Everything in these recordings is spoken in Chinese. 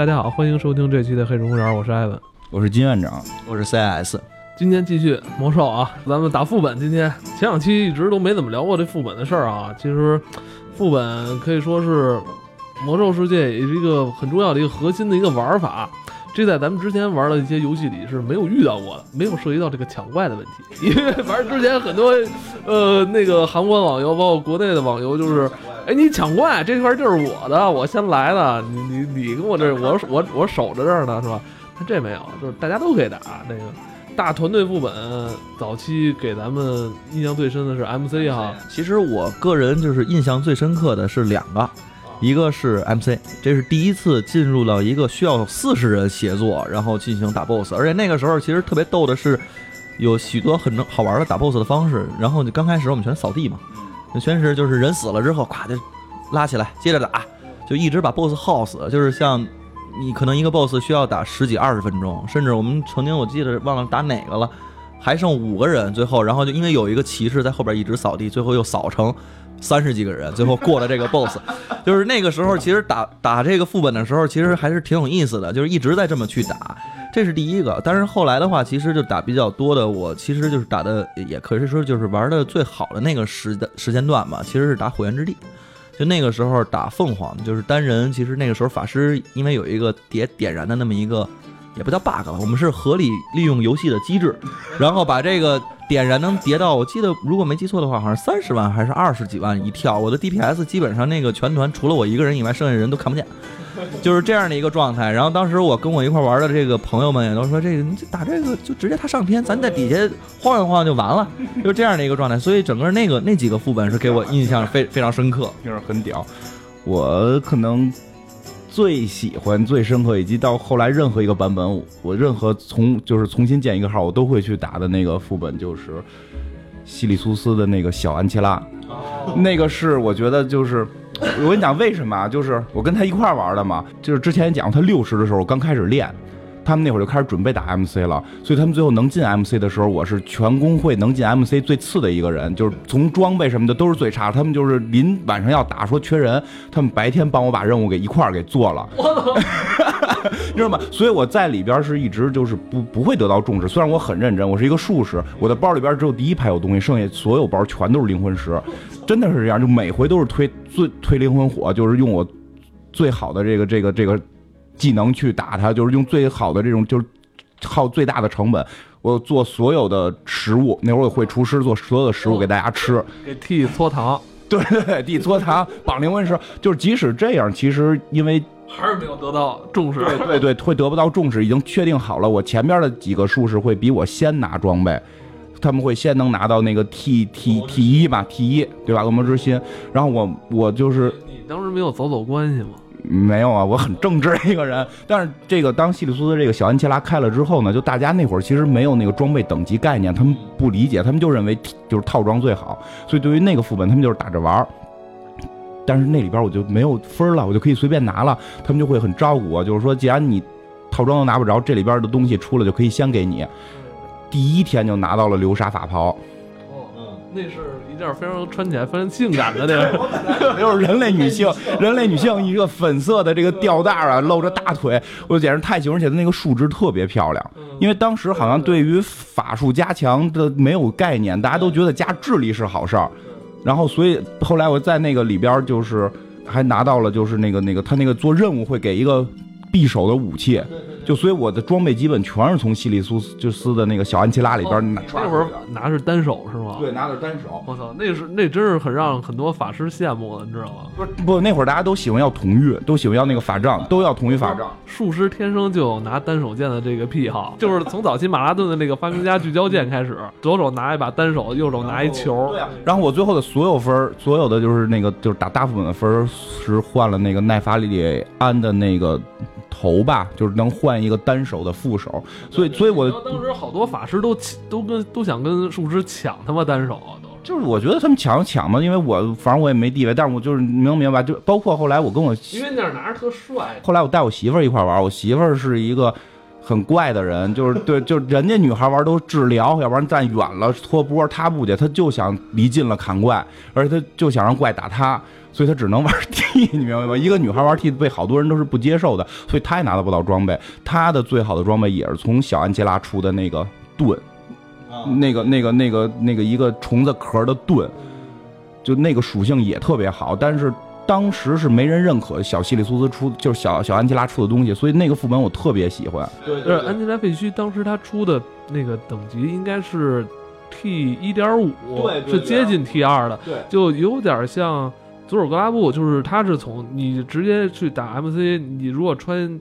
大家好，欢迎收听这期的《黑水公园》，我是艾文。我是金院长，我是 CS。今天继续魔兽啊，咱们打副本。今天前两期一直都没怎么聊过这副本的事儿啊。其实副本可以说是魔兽世界也是一个很重要的一个核心的一个玩法。这在咱们之前玩的一些游戏里是没有遇到过的，没有涉及到这个抢怪的问题。因为反正之前很多呃那个韩国网游，包括国内的网游，就是哎你抢怪这块就是我的，我先来的，你你你跟我这我我我守着这儿呢是吧？他这没有，就是大家都可以打那个大团队副本。早期给咱们印象最深的是 MC 哈，其实我个人就是印象最深刻的是两个。一个是 MC，这是第一次进入到一个需要四十人协作，然后进行打 BOSS，而且那个时候其实特别逗的是，有许多很能好玩的打 BOSS 的方式。然后就刚开始我们全扫地嘛，那全是就是人死了之后，咵就拉起来接着打，就一直把 BOSS 耗死。就是像你可能一个 BOSS 需要打十几二十分钟，甚至我们曾经我记得忘了打哪个了，还剩五个人，最后然后就因为有一个骑士在后边一直扫地，最后又扫成。三十几个人，最后过了这个 BOSS，就是那个时候，其实打打这个副本的时候，其实还是挺有意思的，就是一直在这么去打，这是第一个。但是后来的话，其实就打比较多的，我其实就是打的，也可以说就是玩的最好的那个时时间段吧，其实是打火焰之地，就那个时候打凤凰，就是单人，其实那个时候法师因为有一个点点燃的那么一个。也不叫 bug 了，我们是合理利用游戏的机制，然后把这个点燃能叠到，我记得如果没记错的话，好像三十万还是二十几万一跳。我的 DPS 基本上那个全团除了我一个人以外，剩下人都看不见，就是这样的一个状态。然后当时我跟我一块玩的这个朋友们也都说，这个你打这个就直接他上天，咱在底下晃一晃就完了，就这样的一个状态。所以整个那个那几个副本是给我印象非非常深刻，就是很屌。我可能。最喜欢、最深刻，以及到后来任何一个版本，我任何从就是重新建一个号，我都会去打的那个副本，就是西里苏斯的那个小安琪拉。那个是我觉得就是，我跟你讲为什么啊？就是我跟他一块玩的嘛。就是之前讲他六十的时候，我刚开始练。他们那会儿就开始准备打 MC 了，所以他们最后能进 MC 的时候，我是全工会能进 MC 最次的一个人，就是从装备什么的都是最差。他们就是临晚上要打，说缺人，他们白天帮我把任务给一块儿给做了，你知道吗？所以我在里边是一直就是不不会得到重视。虽然我很认真，我是一个术士，我的包里边只有第一排有东西，剩下所有包全都是灵魂石，真的是这样，就每回都是推最推灵魂火，就是用我最好的这个这个这个。技能去打他，就是用最好的这种，就是耗最大的成本。我做所有的食物，那会儿我会厨师做所有的食物给大家吃，给 T 搓糖。对 对对，替搓糖，绑灵魂石。就是即使这样，其实因为还是没有得到重视。对对对，会得不到重视。已经确定好了，我前边的几个术士会比我先拿装备，他们会先能拿到那个 T T T 一吧，T 一对吧？恶魔之心。然后我我就是你当时没有走走关系吗？没有啊，我很正直一个人。但是这个当西里苏斯这个小安琪拉开了之后呢，就大家那会儿其实没有那个装备等级概念，他们不理解，他们就认为 就是套装最好。所以对于那个副本，他们就是打着玩儿。但是那里边我就没有分了，我就可以随便拿了。他们就会很照顾我，就是说，既然你套装都拿不着，这里边的东西出了就可以先给你。第一天就拿到了流沙法袍。哦，嗯，那是。件非常穿起来非常性感的那种，就是人类女性，人类女性一个粉色的这个吊带啊，露着大腿，我简直太喜欢，而且它那个树枝特别漂亮。因为当时好像对于法术加强的没有概念，大家都觉得加智力是好事儿。然后所以后来我在那个里边就是还拿到了，就是那个那个他那个做任务会给一个匕首的武器。就所以我的装备基本全是从西里苏斯就斯的那个小安琪拉里边拿出来。那会儿拿是单手是吗？对，拿的单手。我操，那是那真是很让很多法师羡慕的，你知道吗？不是不，那会儿大家都喜欢要统御，都喜欢要那个法杖，都要统御法杖。术师天生就有拿单手剑的这个癖好，就是从早期马拉顿的那个发明家聚焦剑开始，左手拿一把单手，右手拿一球。对然后我最后的所有分，所有的就是那个就是打大副本的分是换了那个奈法里安的那个。头吧，就是能换一个单手的副手，所以，所以我当时好多法师都都跟都想跟术师抢他妈单手啊，都。就是我觉得他们抢抢嘛，因为我反正我也没地位，但是我就是明不明白，就包括后来我跟我因为那拿着特帅，后来我带我媳妇儿一块玩，我媳妇儿是一个很怪的人，就是对，就人家女孩玩都治疗，要不然站远了搓波，他不去，他就想离近了砍怪，而且他就想让怪打他，所以他只能玩 T，你明白吗？一个女孩玩 T 被好多人都是不接受的，所以他也拿到不到装备。他的最好的装备也是从小安琪拉出的那个盾，那个那个那个那个一个虫子壳的盾，就那个属性也特别好，但是。当时是没人认可小西里苏斯出，就是小小安吉拉出的东西，所以那个副本我特别喜欢。对，对安吉拉废墟，当时他出的那个等级应该是 T 一点五，对，是接近 T 二的，对，就有点像佐尔格拉布，就是他是从你直接去打 MC，你如果穿。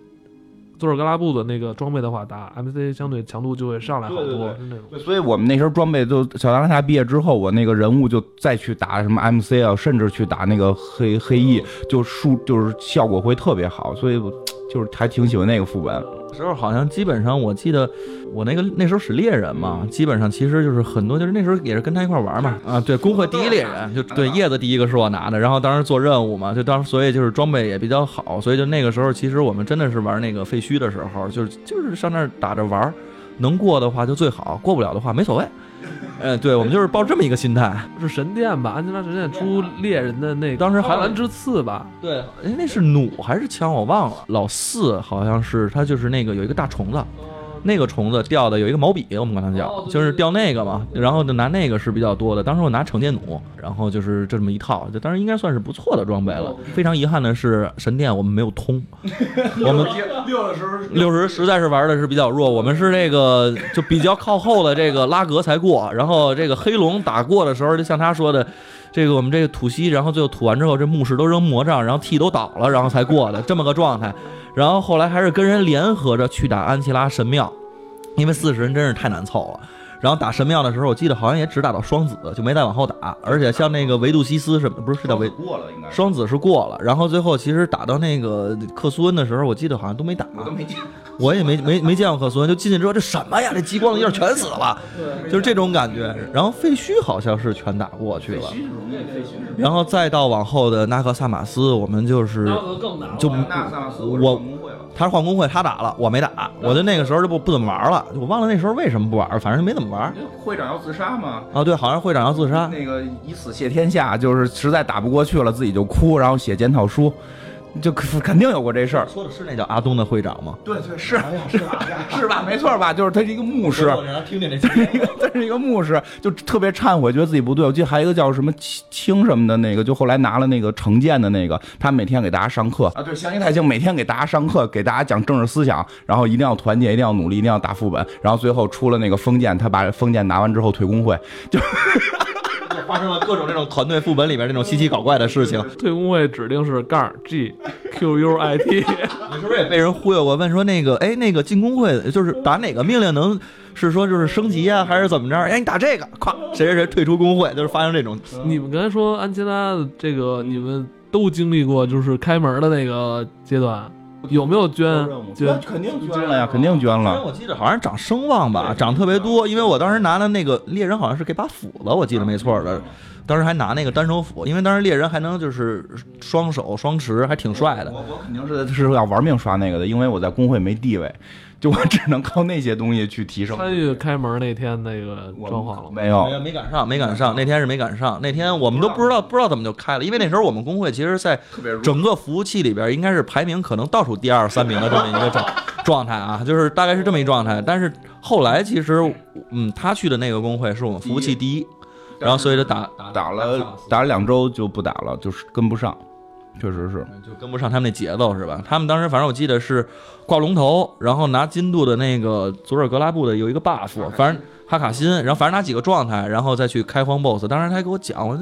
佐尔格拉布的那个装备的话，打 MC 相对强度就会上来好多，是那种。所以我们那时候装备就小达拉夏毕业之后，我那个人物就再去打什么 MC 啊，甚至去打那个黑黑翼，就数就是效果会特别好，所以 就是还挺喜欢那个副本。时候好像基本上，我记得我那个那时候使猎人嘛，基本上其实就是很多就是那时候也是跟他一块玩嘛啊，对，工会第一猎人就对叶子第一个是我拿的，然后当时做任务嘛，就当时所以就是装备也比较好，所以就那个时候其实我们真的是玩那个废墟的时候，就是就是上那儿打着玩，能过的话就最好，过不了的话没所谓。嗯，对，我们就是抱这么一个心态。是神殿吧？安吉拉神殿出猎人的那个，当时海蓝之刺吧？对，哎，那是弩还是枪？我忘了。老四好像是他，就是那个有一个大虫子。那个虫子钓的有一个毛笔，我们管它叫，就是钓那个嘛，然后就拿那个是比较多的。当时我拿惩戒弩，然后就是这么一套，就当时应该算是不错的装备了。非常遗憾的是，神殿我们没有通，我们六十六十实在是玩的是比较弱。我们是这个就比较靠后的这个拉格才过，然后这个黑龙打过的时候，就像他说的，这个我们这个吐息，然后最后吐完之后，这墓室都扔魔杖，然后 T 都倒了，然后才过的这么个状态。然后后来还是跟人联合着去打安琪拉神庙，因为四十人真是太难凑了。然后打神庙的时候，我记得好像也只打到双子，就没再往后打。而且像那个维杜西斯什么，不是是叫维过了应该双子是过了。然后最后其实打到那个克苏恩的时候，我记得好像都没打，我都没见，我也没没没见过克苏恩。就进去之后，这什么呀？这激光一下全死了，就是这种感觉。然后废墟好像是全打过去了，然后再到往后的纳克萨马斯，我们就是就我。他是换工会，他打了，我没打，我就那个时候就不不怎么玩了，我忘了那时候为什么不玩，反正就没怎么玩。会长要自杀吗？啊，对，好像会长要自杀，那个以死谢天下，就是实在打不过去了，自己就哭，然后写检讨书。就肯定有过这事儿，说的是那叫阿东的会长吗？对对是，是吧？是吧？没错吧？就是他是一个牧师，听听这，他 是一个他是一个牧师，就特别忏悔，觉得自己不对。我记得还有一个叫什么清什么的那个，就后来拿了那个成见的那个，他每天给大家上课啊，对，祥一太清每天给大家上课，给大家讲政治思想，然后一定要团结，一定要努力，一定要打副本，然后最后出了那个封建，他把封建拿完之后退工会，就。发生了各种这种团队副本里边那种稀奇搞怪的事情。退工会指定是杠 G Q U I T。你是不是也被人忽悠过？问说那个，哎，那个进工会就是打哪个命令能是说就是升级啊，还是怎么着？哎，你打这个，咵，谁谁谁退出工会，就是发生这种。你们刚才说安琪拉这个，你们都经历过，就是开门的那个阶段。有没有捐？捐肯定捐了呀，肯定捐了。我记得好像涨声望吧，涨特别多。因为我当时拿的那个猎人好像是给把斧子，我记得没错的。当时还拿那个单手斧，因为当时猎人还能就是双手双持，还挺帅的。我我肯定是是要玩命刷那个的，因为我在工会没地位。就我只能靠那些东西去提升。参与开门那天那个装潢了没有？没有，没赶上，没赶上。那天是没赶上。那天我们都不知道，不知道怎么就开了。因为那时候我们工会其实，在整个服务器里边，应该是排名可能倒数第二、三名的这么一个状状态啊，就是大概是这么一状态。但是后来其实，嗯，他去的那个工会是我们服务器第一，然后所以就打打了打了两周就不打了，就是跟不上。确实是，就跟不上他们那节奏是吧？他们当时反正我记得是挂龙头，然后拿金度的那个佐尔格拉布的有一个 buff，反正哈卡辛，然后反正拿几个状态，然后再去开荒 boss。当时他还给我讲，我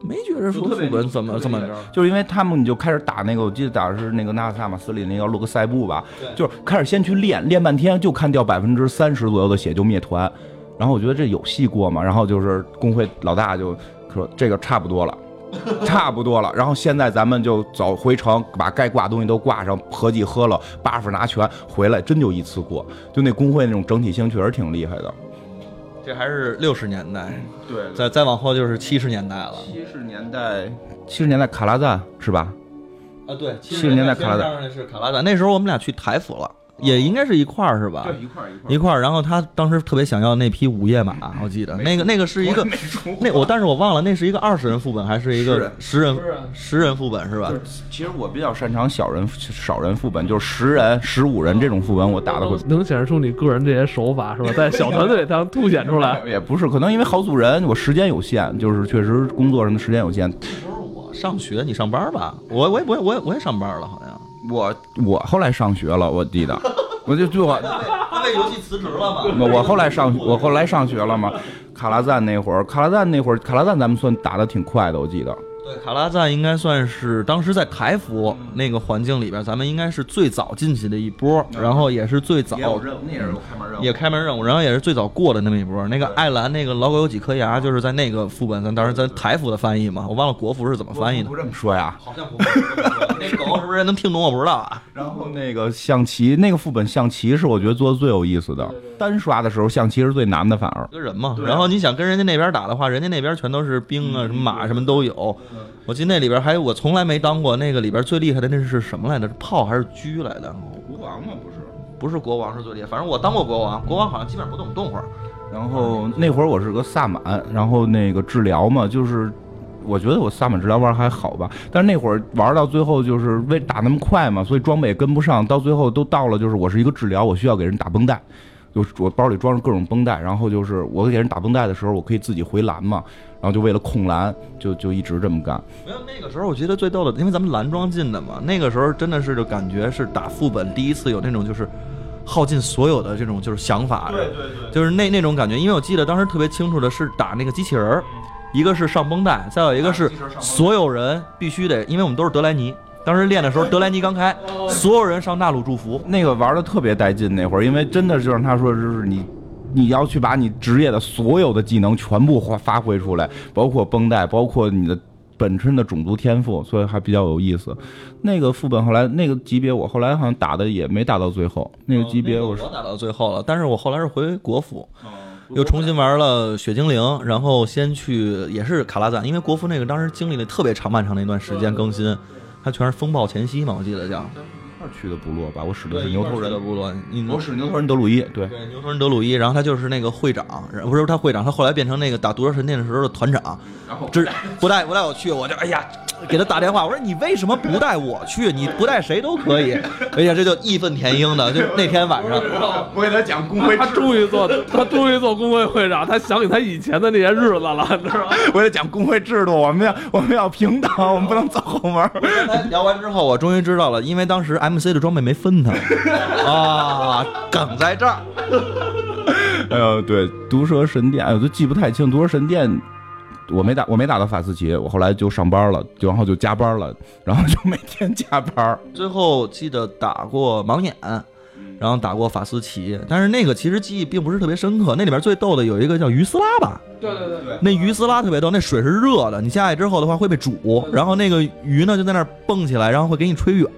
没觉得说副本怎么怎么，就是因为他们你就开始打那个，我记得打的是那个纳克萨马斯里那个洛克塞布吧，就是开始先去练，练半天就看掉百分之三十左右的血就灭团，然后我觉得这有戏过嘛，然后就是工会老大就说这个差不多了。差不多了，然后现在咱们就走回城，把该挂东西都挂上，合计喝了，buff 拿全，回来真就一次过，就那工会那种整体性确实挺厉害的。这还是六十年代，对，再再往后就是七十年代了。七十年代，七十年代卡拉赞是吧？啊，对，七十年代卡拉赞是卡拉赞。那时候我们俩去台府了，也应该是一块儿是吧？一块儿一一块儿，然后他当时特别想要那匹午夜马，我记得那个那个是一个那我，但是我忘了那是一个二十人副本还是一个十人十人副本是吧？其实我比较擅长小人少人副本，就是十人、十五人这种副本，我打的会 能显示出你个人这些手法是吧？在小团队当凸显出来，也不是，可能因为好组人，我时间有限，就是确实工作上的时间有限。那时候我上学，你上班吧？我我也我也我也我也上班了，好像。我我后来上学了，我记得，我就就我他为游戏辞职了嘛。我后来上我后来上学了嘛。卡拉赞那会儿，卡拉赞那会儿，卡拉赞咱们算打的挺快的，我记得。对，卡拉赞应该算是当时在台服那个环境里边，咱们应该是最早进去的一波，然后也是最早也开门任务，也开门任务，然后也是最早过的那么一波。那个艾兰那个老狗有几颗牙，就是在那个副本，咱当时咱台服的翻译嘛，我忘了国服是怎么翻译的。不这么说呀？好像不。那狗是不是能听懂？我不知道啊。然后那个象棋那个副本象棋是我觉得做的最有意思的，单刷的时候象棋是最难的，反而。跟人嘛，然后你想跟人家那边打的话，人家那边全都是兵啊，什么马什么都有。我记得那里边还有我从来没当过那个里边最厉害的那是什么来着？是炮还是狙来的？国王吗？不是，不是国王是最厉害。反正我当过国王，国王好像基本上不怎么动会儿。然后那会儿我是个萨满，然后那个治疗嘛，就是我觉得我萨满治疗玩还好吧。但是那会儿玩到最后就是为打那么快嘛，所以装备也跟不上，到最后都到了就是我是一个治疗，我需要给人打绷带，就我包里装着各种绷带，然后就是我给人打绷带的时候，我可以自己回蓝嘛。然后就为了控蓝，就就一直这么干。没有那个时候，我觉得最逗的，因为咱们蓝装进的嘛，那个时候真的是就感觉是打副本第一次有那种就是耗尽所有的这种就是想法，对对对，就是那那种感觉。因为我记得当时特别清楚的是打那个机器人儿，一个是上绷带，再有一个是所有人必须得，因为我们都是德莱尼，当时练的时候德莱尼刚开，所有人上大陆祝福，那个玩的特别带劲那会儿，因为真的就让他说就是你。你要去把你职业的所有的技能全部发发挥出来，包括绷带，包括你的本身的种族天赋，所以还比较有意思。那个副本后来那个级别，我后来好像打的也没打到最后。那个级别我是打到最后了，但是我后来是回国服，又重新玩了血精灵，然后先去也是卡拉赞，因为国服那个当时经历了特别长漫长的一段时间更新，全是风暴前夕嘛，我记得叫。去的部落吧，我使的是牛头人的部落，我使牛头人德鲁伊，对对，牛头人德鲁伊，然后他就是那个会长，不是他会长，他后来变成那个打毒蛇神殿的时候的团长，然后这不带不带我去，我就哎呀。给他打电话，我说你为什么不带我去？你不带谁都可以。哎呀，这就义愤填膺的。就那天晚上，我给他讲工会，他终于做，他终于做工会会长。他想起他以前的那些日子了，你知道吗？我给他讲工会制度，我们要我们要平等，我们不能走后门。聊完之后，我终于知道了，因为当时 MC 的装备没分他 啊，梗在这儿。哎呦，对，毒蛇神殿，哎，我都记不太清毒蛇神殿。我没打，我没打到法斯奇，我后来就上班了，就然后就加班了，然后就每天加班。最后记得打过盲眼，然后打过法斯奇，但是那个其实记忆并不是特别深刻。那里边最逗的有一个叫鱼斯拉吧？对对对对，那鱼斯拉特别逗，那水是热的，你下去之后的话会被煮，然后那个鱼呢就在那儿蹦起来，然后会给你吹远。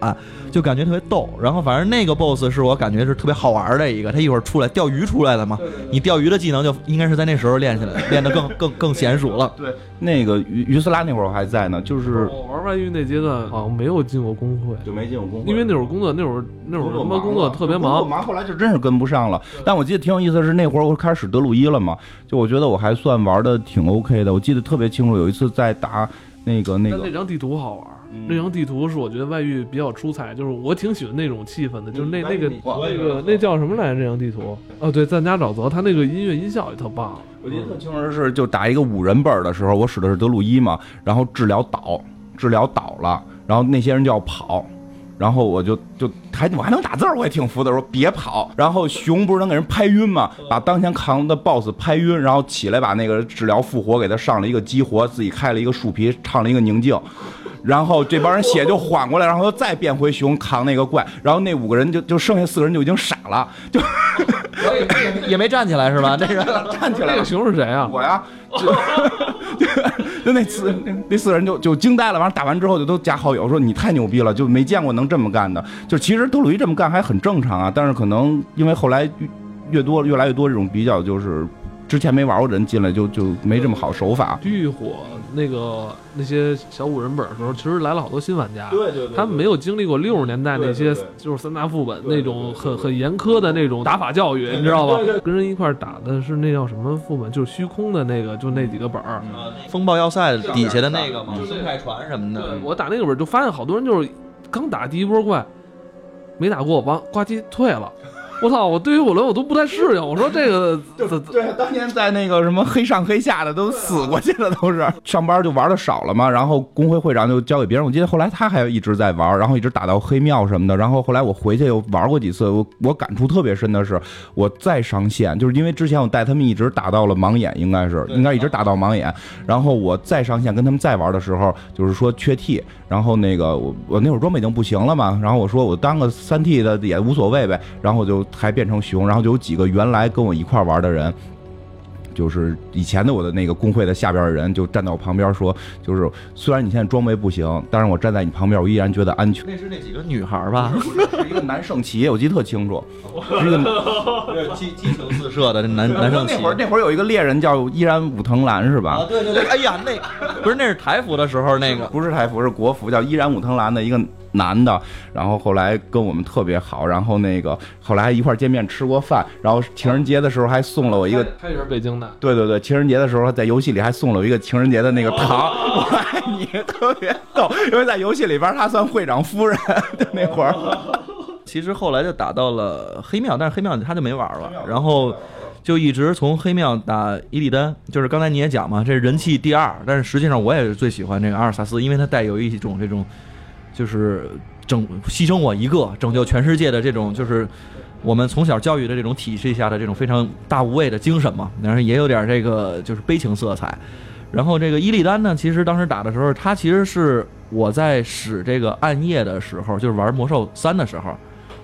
就感觉特别逗，然后反正那个 boss 是我感觉是特别好玩的一个，他一会儿出来钓鱼出来的嘛，你钓鱼的技能就应该是在那时候练起来，练得更更更娴熟了。对，那个鱼鱼斯拉那会儿我还在呢，就是我玩外域那阶段好像没有进过工会，就没进过工会，因为那会儿工作那会儿那会儿他妈工作特别忙，忙后来就真是跟不上了。但我记得挺有意思的是那会儿我开始使德鲁伊了嘛，就我觉得我还算玩的挺 OK 的。我记得特别清楚，有一次在打那个那个那张地图好玩。那张地图是我觉得外域比较出彩，就是我挺喜欢那种气氛的，就是那那个那个那叫什么来着？这张地图哦，对，赞加沼泽，他那个音乐音效也特棒。我记得特清楚的是，就打一个五人本的时候，我使的是德鲁伊嘛，然后治疗倒，治疗倒了，然后那些人就要跑，然后我就就还我还能打字，我也挺服的，说别跑。然后熊不是能给人拍晕吗？把当前扛的 BOSS 拍晕，然后起来把那个治疗复活给他上了一个激活，自己开了一个树皮，唱了一个宁静。然后这帮人血就缓过来，然后又再变回熊扛那个怪，然后那五个人就就剩下四个人就已经傻了，就 也没站起来是吧？那 人站起来，那个熊是谁啊？我呀，就就那四那四个人就就惊呆了。完了打完之后就都加好友，说你太牛逼了，就没见过能这么干的。就其实德鲁伊这么干还很正常啊，但是可能因为后来越多越来越多这种比较就是。之前没玩过的人进来就就没这么好手法。巨火那个那些小五人本的时候，其实来了好多新玩家，对对对他们没有经历过六十年代那些就是三大副本那种很很严苛的那种打法教育，你知道吧？跟人一块打的是那叫什么副本，就是虚空的那个，就那几个本儿。风暴要塞底下的那个嘛，生态船什么的，我打那个本就发现好多人就是刚打第一波怪，没打过，完呱唧退了。我操！我对于我来我都不太适应。我说这个 怎对，当年在那个什么黑上黑下的都死过去了，都是 上班就玩的少了嘛。然后工会会长就交给别人，我记得后来他还一直在玩，然后一直打到黑庙什么的。然后后来我回去又玩过几次，我我感触特别深的是，我再上线，就是因为之前我带他们一直打到了盲眼，应该是应该一直打到盲眼。然后我再上线跟他们再玩的时候，就是说缺 T，然后那个我我那会儿装备已经不行了嘛，然后我说我当个三 T 的也无所谓呗，然后我就还变成熊，然后就有几个原来跟我一块玩的人。就是以前的我的那个工会的下边的人就站到我旁边说，就是虽然你现在装备不行，但是我站在你旁边，我依然觉得安全。那是那几个女孩吧？是一个男圣骑，我记得特清楚，是一个激激情四射的男 男圣骑那会儿那会儿有一个猎人叫依然武藤兰是吧？啊，对对对，哎呀，那不是那是台服的时候那个，不是台服，是国服，叫依然武藤兰的一个男的，然后后来跟我们特别好，然后那个后来还一块儿见面吃过饭，然后情人节的时候还送了我一个，他也是北京的，对对对，情人节的时候在游戏里还送了我一个情人节的那个糖，我爱你，特别逗，因为在游戏里边他算会长夫人，就那会儿。其实后来就打到了黑庙，但是黑庙他就没玩了，然后就一直从黑庙打伊利丹，就是刚才你也讲嘛，这是人气第二，但是实际上我也是最喜欢这个阿尔萨斯，因为它带有一种这种就是拯牺牲我一个拯救全世界的这种就是。我们从小教育的这种体系下的这种非常大无畏的精神嘛，然后也有点这个就是悲情色彩。然后这个伊利丹呢，其实当时打的时候，他其实是我在使这个暗夜的时候，就是玩魔兽三的时候，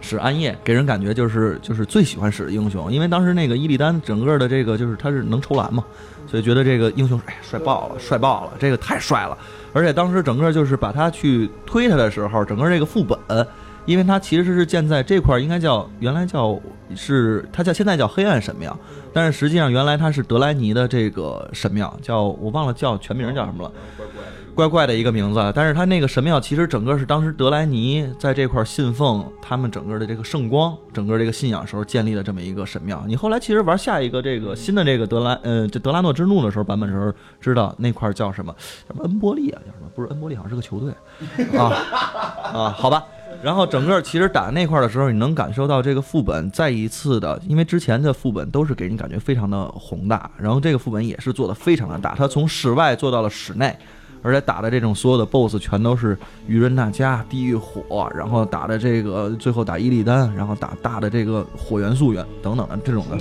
使暗夜给人感觉就是就是最喜欢使的英雄，因为当时那个伊利丹整个的这个就是他是能抽蓝嘛，所以觉得这个英雄哎帅爆了，帅爆了，这个太帅了。而且当时整个就是把它去推他的时候，整个这个副本。因为它其实是建在这块儿，应该叫原来叫是它叫现在叫黑暗神庙，但是实际上原来它是德莱尼的这个神庙，叫我忘了叫全名叫什么了，怪怪的一个名字。但是它那个神庙其实整个是当时德莱尼在这块信奉他们整个的这个圣光，整个这个信仰时候建立的这么一个神庙。你后来其实玩下一个这个新的这个德莱呃这德拉诺之怒的时候版本时候，知道那块叫什么？什么恩波利啊？叫什么？不是恩波利，好像是个球队啊啊，好吧。然后整个其实打那块的时候，你能感受到这个副本再一次的，因为之前的副本都是给人感觉非常的宏大，然后这个副本也是做的非常的大，它从室外做到了室内，而且打的这种所有的 BOSS 全都是愚人纳迦、地狱火，然后打的这个最后打伊利丹，然后打大的这个火元素元等等的这种的。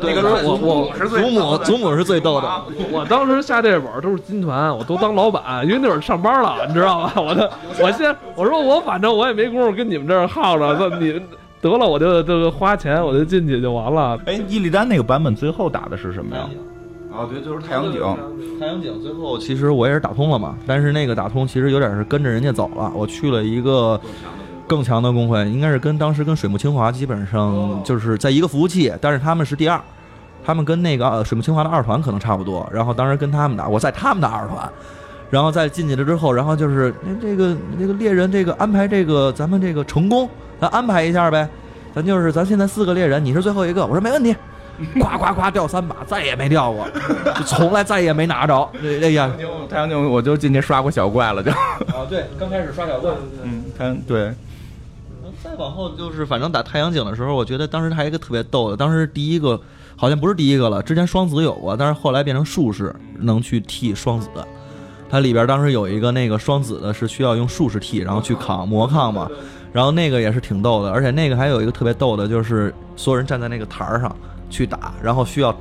那个我我祖母祖母是最逗的，我当时下这本都是金团，我都当老板，因为那会儿上班了，你知道吧？我的，我先我说我反正我也没工夫跟你们这儿耗着，那你得了，我就这个花钱，我就进去就完了。哎，伊利丹那个版本最后打的是什么呀？啊，对，就是太阳井。太阳井最后其实我也是打通了嘛，但是那个打通其实有点是跟着人家走了，我去了一个更强的工会，应该是跟当时跟水木清华基本上就是在一个服务器，但是他们是第二，他们跟那个呃水木清华的二团可能差不多，然后当时跟他们打，我在他们的二团。然后再进去了之后，然后就是那这个这个猎人这个安排这个咱们这个成功，咱安排一下呗，咱就是咱现在四个猎人，你是最后一个，我说没问题，呱呱呱掉三把，再也没掉过，就从来再也没拿着。哎呀，太阳井我就进去刷过小怪了，就。啊对，刚开始刷小怪，嗯，太阳对。再往后就是反正打太阳井的时候，我觉得当时还有一个特别逗的，当时第一个好像不是第一个了，之前双子有过，但是后来变成术士能去替双子。它里边当时有一个那个双子的，是需要用术士替，然后去扛魔抗嘛，然后那个也是挺逗的，而且那个还有一个特别逗的，就是所有人站在那个台儿上去打，然后需要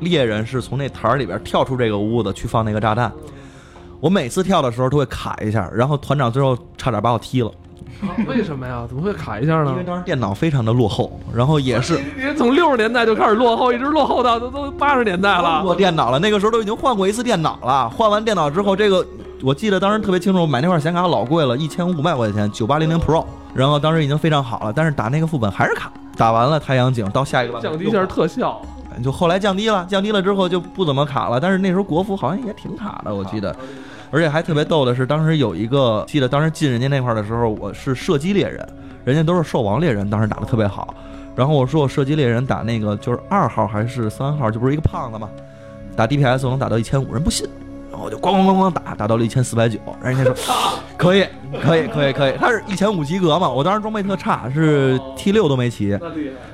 猎人是从那台儿里边跳出这个屋子去放那个炸弹。我每次跳的时候都会卡一下，然后团长最后差点把我踢了，为什么呀？怎么会卡一下呢因为？当时电脑非常的落后，然后也是 你从六十年代就开始落后，一直落后到都都八十年代了。过电脑了，那个时候都已经换过一次电脑了。换完电脑之后，这个我记得当时特别清楚，买那块显卡老贵了，一千五百块钱，九八零零 Pro。然后当时已经非常好了，但是打那个副本还是卡。打完了太阳井到下一个版本降低一下特效，就后来降低了，降低了之后就不怎么卡了。但是那时候国服好像也挺卡的，我记得。而且还特别逗的是，当时有一个记得当时进人家那块儿的时候，我是射击猎人，人家都是兽王猎人，当时打的特别好。然后我说我射击猎人打那个就是二号还是三号，就不是一个胖子嘛，打 DPS 能打到一千五，人不信。然后我就咣咣咣咣打，打到了一千四百九。人家说 可以，可以，可以，可以。他是一千五及格嘛？我当时装备特差，是 T 六都没骑。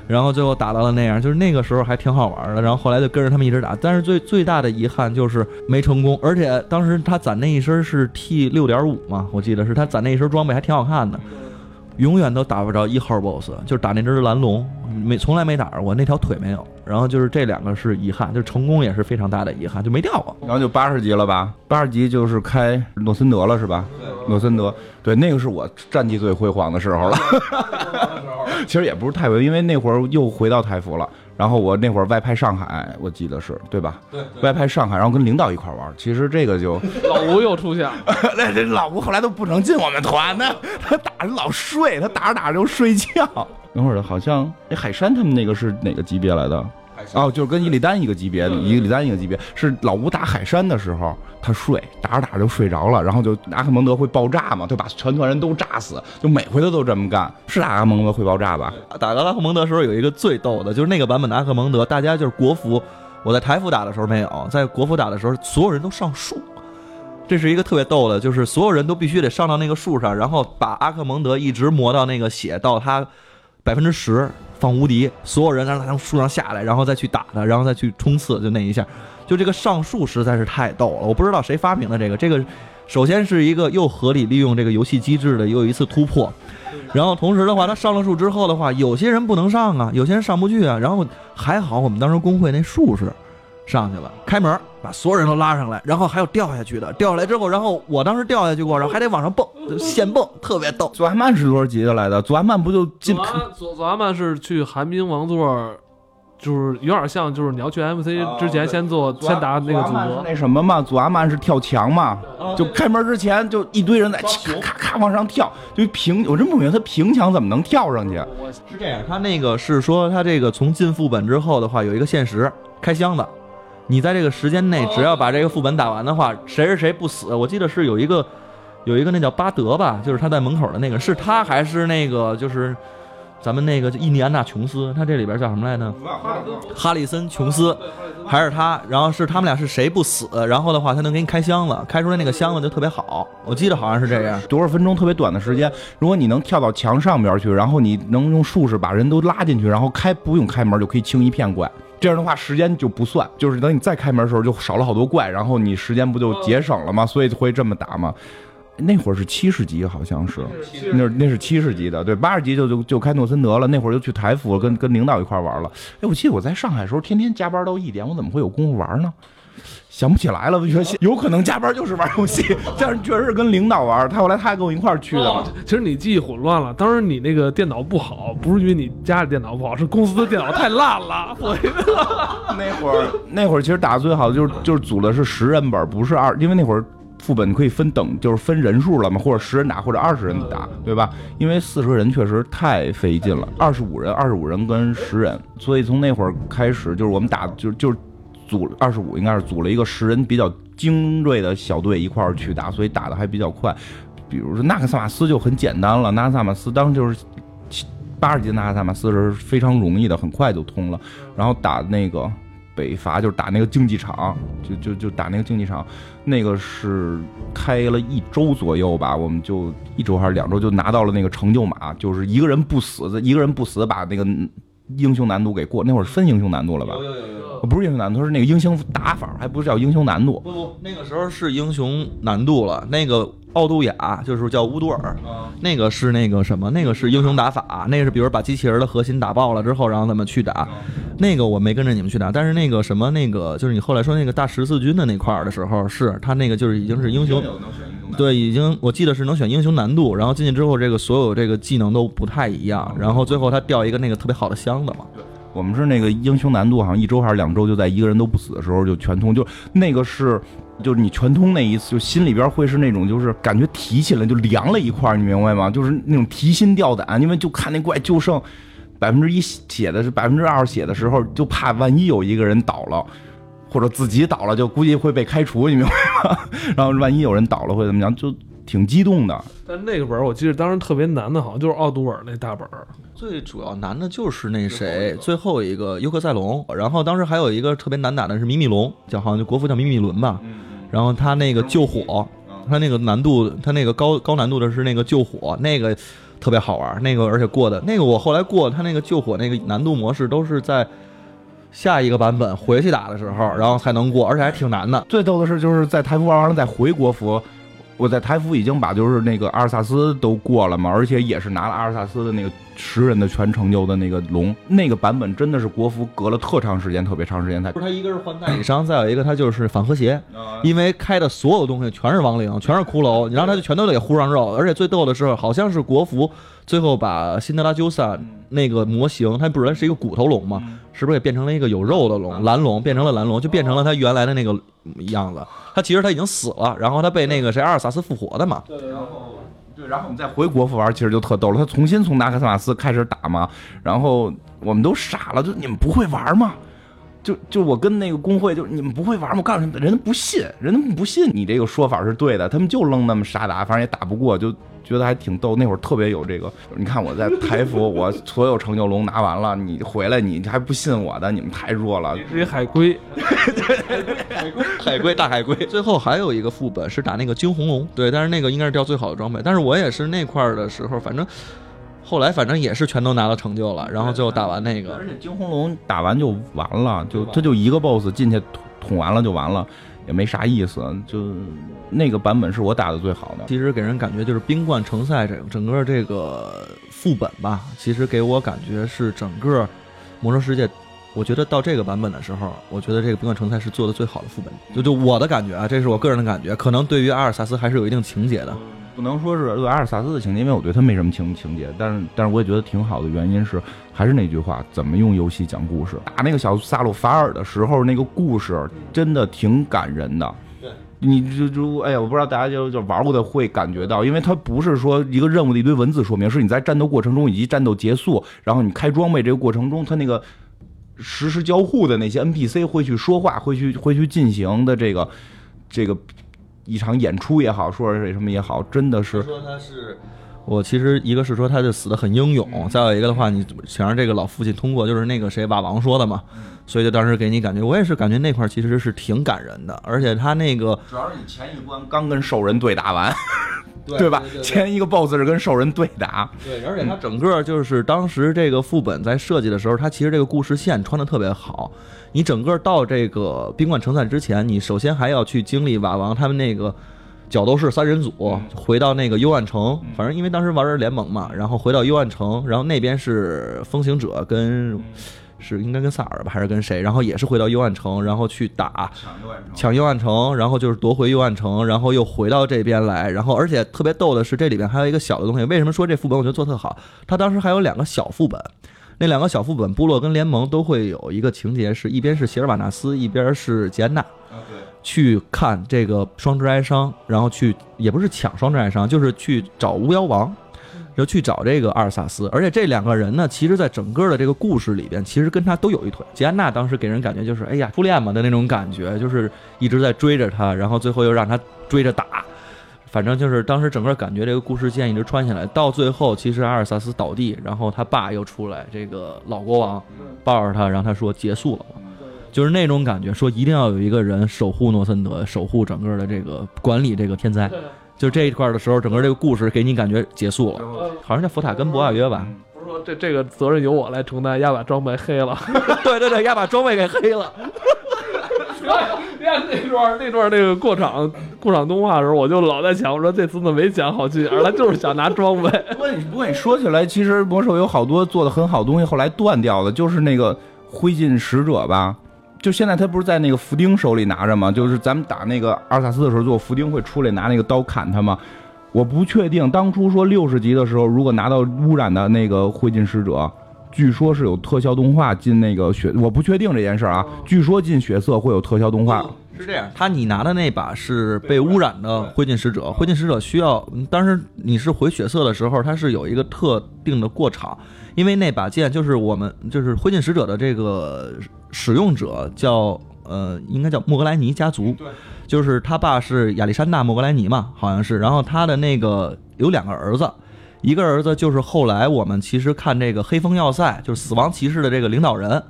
然后最后打到了那样，就是那个时候还挺好玩的。然后后来就跟着他们一直打，但是最最大的遗憾就是没成功。而且当时他攒那一身是 T 六点五嘛，我记得是他攒那一身装备还挺好看的。永远都打不着一号 boss，就是打那只蓝龙，没从来没打着过，那条腿没有。然后就是这两个是遗憾，就成功也是非常大的遗憾，就没掉过。然后就八十级了吧？八十级就是开诺森德了是吧？诺森德，对，那个是我战绩最辉煌的时候了。其实也不是太辉，因为那会儿又回到太服了。然后我那会儿外派上海，我记得是对吧？对，外派上海，然后跟领导一块玩。其实这个就老吴又出现了，那这老吴后来都不能进我们团，那他打着老睡，他打着打着就睡觉。等会儿好像哎，海山他们那个是哪个级别来的？哦，就是跟伊利丹一个级别，伊利丹一个级别。是老吴打海山的时候，他睡，打着打着就睡着了，然后就阿克蒙德会爆炸嘛，就把全团人都炸死，就每回他都这么干。是打阿克蒙德会爆炸吧？打阿克蒙德的时候有一个最逗的，就是那个版本的阿克蒙德，大家就是国服，我在台服打的时候没有，在国服打的时候，所有人都上树，这是一个特别逗的，就是所有人都必须得上到那个树上，然后把阿克蒙德一直磨到那个血到他百分之十。放无敌，所有人让他从树上下来，然后再去打他，然后再去冲刺，就那一下，就这个上树实在是太逗了。我不知道谁发明的这个，这个首先是一个又合理利用这个游戏机制的又一次突破，然后同时的话，他上了树之后的话，有些人不能上啊，有些人上不去啊，然后还好我们当时工会那术士上去了，开门。把所有人都拉上来，然后还有掉下去的，掉下来之后，然后我当时掉下去过，然后还得往上蹦，现蹦，特别逗。左阿曼是多少级的来的？左阿曼不就进？左左阿曼是去寒冰王座，就是有点像，就是你要去 MC 之前先做先打那个组合。那什么嘛，左阿曼是跳墙嘛，就开门之前就一堆人在咔咔咔往上跳，就平，我真不明白他平墙怎么能跳上去？是这样，他那个是说他这个从进副本之后的话，有一个限时开箱子。你在这个时间内，只要把这个副本打完的话，谁是谁不死？我记得是有一个，有一个那叫巴德吧，就是他在门口的那个，是他还是那个就是咱们那个印第安纳琼斯？他这里边叫什么来着？哈里森琼斯，还是他？然后是他们俩是谁不死？然后的话，他能给你开箱子，开出来那个箱子就特别好。我记得好像是这样，多少分钟特别短的时间，如果你能跳到墙上边去，然后你能用术士把人都拉进去，然后开不用开门就可以清一片怪。这样的话，时间就不算，就是等你再开门的时候，就少了好多怪，然后你时间不就节省了吗？所以会这么打吗？那会儿是七十级，好像是，那那是七十级的，对，八十级就就就开诺森德了。那会儿就去台服，跟跟领导一块玩了。哎，我记得我在上海的时候，天天加班到一点，我怎么会有功夫玩呢？想不起来了，我觉得有可能加班就是玩游戏，但是确实是跟领导玩。他后来他还跟我一块儿去的。其实你记忆混乱了，当时你那个电脑不好，不是因为你家里电脑不好，是公司的电脑太烂了。那会儿 那会儿其实打的最好的就是就是组的是十人本，不是二，因为那会儿副本可以分等，就是分人数了嘛，或者十人打或者二十人打，对吧？因为四十人确实太费劲了，二十五人二十五人跟十人，所以从那会儿开始就是我们打就就是。组二十五应该是组了一个十人比较精锐的小队一块儿去打，所以打的还比较快。比如说纳克萨马斯就很简单了，纳克萨马斯当时就是八十级纳克萨马斯是非常容易的，很快就通了。然后打那个北伐就是打那个竞技场，就就就打那个竞技场，那个是开了一周左右吧，我们就一周还是两周就拿到了那个成就码，就是一个人不死，一个人不死把那个。英雄难度给过，那会儿分英雄难度了吧？有有有，不是英雄难度，是那个英雄打法，还不是叫英雄难度。不不，那个时候是英雄难度了。那个奥杜雅就是叫乌杜尔，那个是那个什么？那个是英雄打法，那个是比如把机器人的核心打爆了之后，然后咱们去打。那个我没跟着你们去打，但是那个什么，那个就是你后来说那个大十字军的那块儿的时候，是他那个就是已经是英雄。对，已经我记得是能选英雄难度，然后进去之后，这个所有这个技能都不太一样，然后最后他掉一个那个特别好的箱子嘛。对，我们是那个英雄难度，好像一周还是两周，就在一个人都不死的时候就全通，就那个是，就是你全通那一次，就心里边会是那种就是感觉提起来就凉了一块，你明白吗？就是那种提心吊胆，因为就看那怪就剩百分之一血的是百分之二血的时候，就怕万一有一个人倒了，或者自己倒了，就估计会被开除，你明白吗？然后万一有人倒了会怎么样，就挺激动的。但那个本儿我记得当时特别难的，好像就是奥杜尔那大本儿。最主要难的就是那谁，最后一个尤克塞隆，然后当时还有一个特别难打的是米米龙，叫好像就国服叫米米伦吧，然后他那个救火，他那个难度，他那个高高难度的是那个救火，那个特别好玩，那个而且过的那个我后来过他那个救火那个难度模式都是在下一个版本回去打的时候，然后才能过，而且还挺难的。最逗的是，就是在台服玩完了再回国服，我在台服已经把就是那个阿尔萨斯都过了嘛，而且也是拿了阿尔萨斯的那个十人的全成就的那个龙，那个版本真的是国服隔了特长时间，特别长时间才不是他一个是换代理商，再有一个他就是反和谐，因为开的所有东西全是亡灵，全是骷髅，你让他就全都得糊上肉，而且最逗的是，好像是国服最后把辛德拉鸠萨那个模型，他不是是一个骨头龙嘛？是不是也变成了一个有肉的龙，蓝龙变成了蓝龙，就变成了他原来的那个样子。他其实他已经死了，然后他被那个谁阿尔萨斯复活的嘛。对，然后对，然后我们再回国服玩，其实就特逗了。他重新从纳克萨马斯开始打嘛，然后我们都傻了，就你们不会玩吗？就就我跟那个工会，就你们不会玩吗？我告诉你们，人家不信，人家不信你这个说法是对的，他们就愣那么傻打，反正也打不过，就觉得还挺逗。那会儿特别有这个，你看我在台服，我所有成就龙拿完了，你回来你还不信我的，你们太弱了。是一海龟，海龟大海龟。最后还有一个副本是打那个惊鸿龙，对，但是那个应该是掉最好的装备。但是我也是那块儿的时候，反正后来反正也是全都拿到成就了，然后最后打完那个而。且惊鸿龙打完就完了，就他就一个 BOSS 进去捅捅完了就完了，也没啥意思。就那个版本是我打的最好的。其实给人感觉就是冰冠城赛整整个这个副本吧，其实给我感觉是整个魔兽世界。我觉得到这个版本的时候，我觉得这个冰冠城赛是做的最好的副本，就就我的感觉啊，这是我个人的感觉，可能对于阿尔萨斯还是有一定情节的。不能说是对阿尔萨斯的情节，因为我对他没什么情情节，但是但是我也觉得挺好的，原因是还是那句话，怎么用游戏讲故事。打那个小萨鲁法尔的时候，那个故事真的挺感人的。对，你就就哎呀，我不知道大家就就玩过的会感觉到，因为它不是说一个任务的一堆文字说明，是你在战斗过程中以及战斗结束，然后你开装备这个过程中，它那个实时交互的那些 NPC 会去说话，会去会去进行的这个这个一场演出也好，说是什么也好，真的是说他是。我其实一个是说他就死的很英勇，再有一个的话，你想让这个老父亲通过，就是那个谁瓦王说的嘛，所以就当时给你感觉，我也是感觉那块其实是挺感人的，而且他那个主要是你前一关刚跟兽人对打完，对吧？前一个 BOSS 是跟兽人对打，对，而且它整个就是当时这个副本在设计的时候，它其实这个故事线穿的特别好。你整个到这个冰冠城赛之前，你首先还要去经历瓦王他们那个角斗士三人组，回到那个幽暗城。反正因为当时玩的是联盟嘛，然后回到幽暗城，然后那边是风行者跟是应该跟萨尔吧，还是跟谁？然后也是回到幽暗城，然后去打抢幽暗城，然后就是夺回幽暗城，然后又回到这边来，然后而且特别逗的是，这里边还有一个小的东西。为什么说这副本我觉得做特好？他当时还有两个小副本，那两个小副本，部落跟联盟都会有一个情节，是一边是席尔瓦纳斯，一边是吉安娜。去看这个双之哀伤，然后去也不是抢双之哀伤，就是去找巫妖王，就去找这个阿尔萨斯。而且这两个人呢，其实在整个的这个故事里边，其实跟他都有一腿。吉安娜当时给人感觉就是，哎呀，初恋嘛的那种感觉，就是一直在追着他，然后最后又让他追着打。反正就是当时整个感觉这个故事线一直穿下来，到最后其实阿尔萨斯倒地，然后他爸又出来，这个老国王抱着他，然后他说结束了。就是那种感觉，说一定要有一个人守护诺森德，守护整个的这个管理这个天灾。就这一块的时候，整个这个故事给你感觉结束了，好像叫佛塔根博亚约吧？不是说这这个责任由我来承担，丫把装备黑了。对 对对，要把装备给黑了。你 看那段那段那个过场过场动画的时候，我就老在想，我说这次怎么没讲好剧情，他就是想拿装备。不过你不过你说起来，其实魔兽有好多做的很好的东西，后来断掉了，就是那个灰烬使者吧。就现在他不是在那个福丁手里拿着吗？就是咱们打那个阿尔萨斯的时候，就福丁会出来拿那个刀砍他吗？我不确定。当初说六十级的时候，如果拿到污染的那个灰烬使者，据说是有特效动画进那个血，我不确定这件事啊。据说进血色会有特效动画，是这样，他你拿的那把是被污染的灰烬使者，灰烬使者需要，嗯当时你是回血色的时候，它是有一个特定的过场，因为那把剑就是我们就是灰烬使者的这个使用者叫呃，应该叫莫格莱尼家族，就是他爸是亚历山大莫格莱尼嘛，好像是，然后他的那个有两个儿子。一个儿子就是后来我们其实看这个黑风要塞，就是死亡骑士的这个领导人，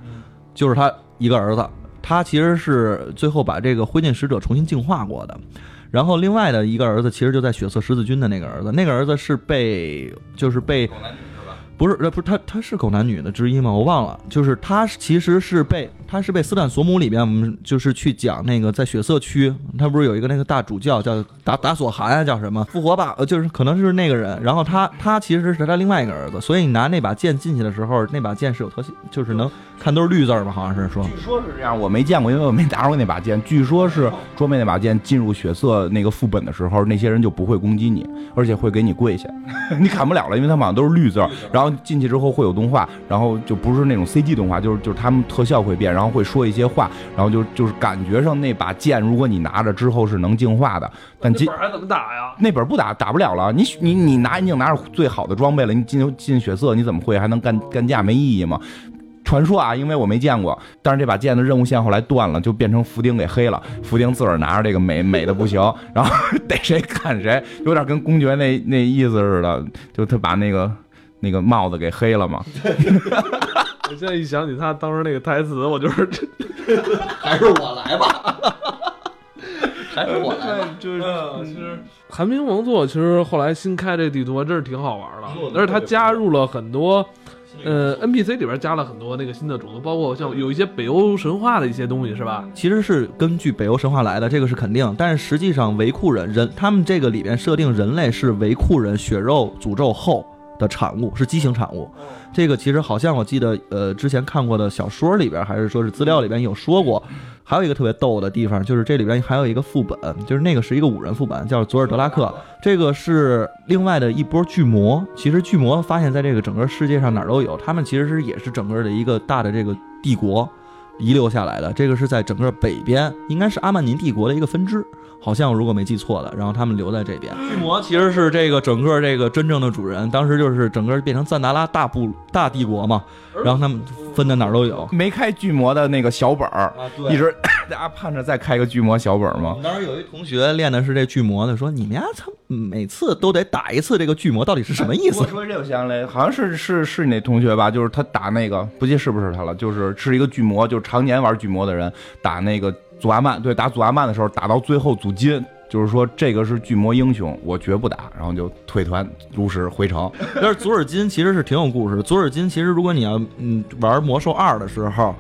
就是他一个儿子，他其实是最后把这个灰烬使者重新净化过的。然后另外的一个儿子，其实就在血色十字军的那个儿子，那个儿子是被就是被不是呃不是他他是狗男女的之一吗？我忘了，就是他其实是被他是被斯坦索姆里边，我们就是去讲那个在血色区，他不是有一个那个大主教叫达达索汗啊，叫什么复活吧？呃，就是可能是那个人。然后他他其实是他另外一个儿子，所以你拿那把剑进去的时候，那把剑是有特性，就是能看都是绿字儿吧，好像是说。据说是这样，我没见过，因为我没拿过那把剑。据说是桌面那把剑进入血色那个副本的时候，那些人就不会攻击你，而且会给你跪下，你砍不了了，因为他们好像都是绿字儿。然后进去之后会有动画，然后就不是那种 CG 动画，就是就是他们特效会变，然后会说一些话，然后就就是感觉上那把剑，如果你拿着之后是能净化的，但今那本还怎么打呀？那本不打打不了了，你你你拿你已经拿着最好的装备了，你进进血色你怎么会还能干干架没意义吗？传说啊，因为我没见过，但是这把剑的任务线后来断了，就变成福丁给黑了。福丁自个儿拿着这个美美的不行，然后 逮谁砍谁，有点跟公爵那那意思似的，就他把那个那个帽子给黑了嘛。我现在一想起他当时那个台词，我就是 还是我来吧，还是我来吧。就是其实寒冰王座其实后来新开这个地图还真是挺好玩的，而且它加入了很多。呃，NPC 里边加了很多那个新的种族，包括像有一些北欧神话的一些东西，是吧？其实是根据北欧神话来的，这个是肯定。但是实际上，维库人人他们这个里边设定人类是维库人血肉诅咒后的产物，是畸形产物。这个其实好像我记得，呃，之前看过的小说里边，还是说是资料里边有说过。还有一个特别逗的地方，就是这里边还有一个副本，就是那个是一个五人副本，叫佐尔德拉克。这个是另外的一波巨魔。其实巨魔发现在这个整个世界上哪儿都有，他们其实是也是整个的一个大的这个帝国遗留下来的。这个是在整个北边，应该是阿曼尼帝国的一个分支，好像如果没记错的。然后他们留在这边。巨魔其实是这个整个这个真正的主人，当时就是整个变成赞达拉大部大帝国嘛，然后他们分的哪儿都有。没开巨魔的那个小本儿，一直大家盼着再开个巨魔小本儿吗？当时有一同学练的是这巨魔的，说你们家操每次都得打一次这个巨魔，到底是什么意思我？说这我想起来，好像是是是你那同学吧，就是他打那个，不记得是不是他了，就是是一个巨魔，就是常年玩巨魔的人打那个祖阿曼，对，打祖阿曼的时候打到最后祖金。就是说这个是巨魔英雄，我绝不打，然后就退团如实回城。但是左尔金其实是挺有故事的。左尔金其实如果你要嗯玩魔兽二的时候，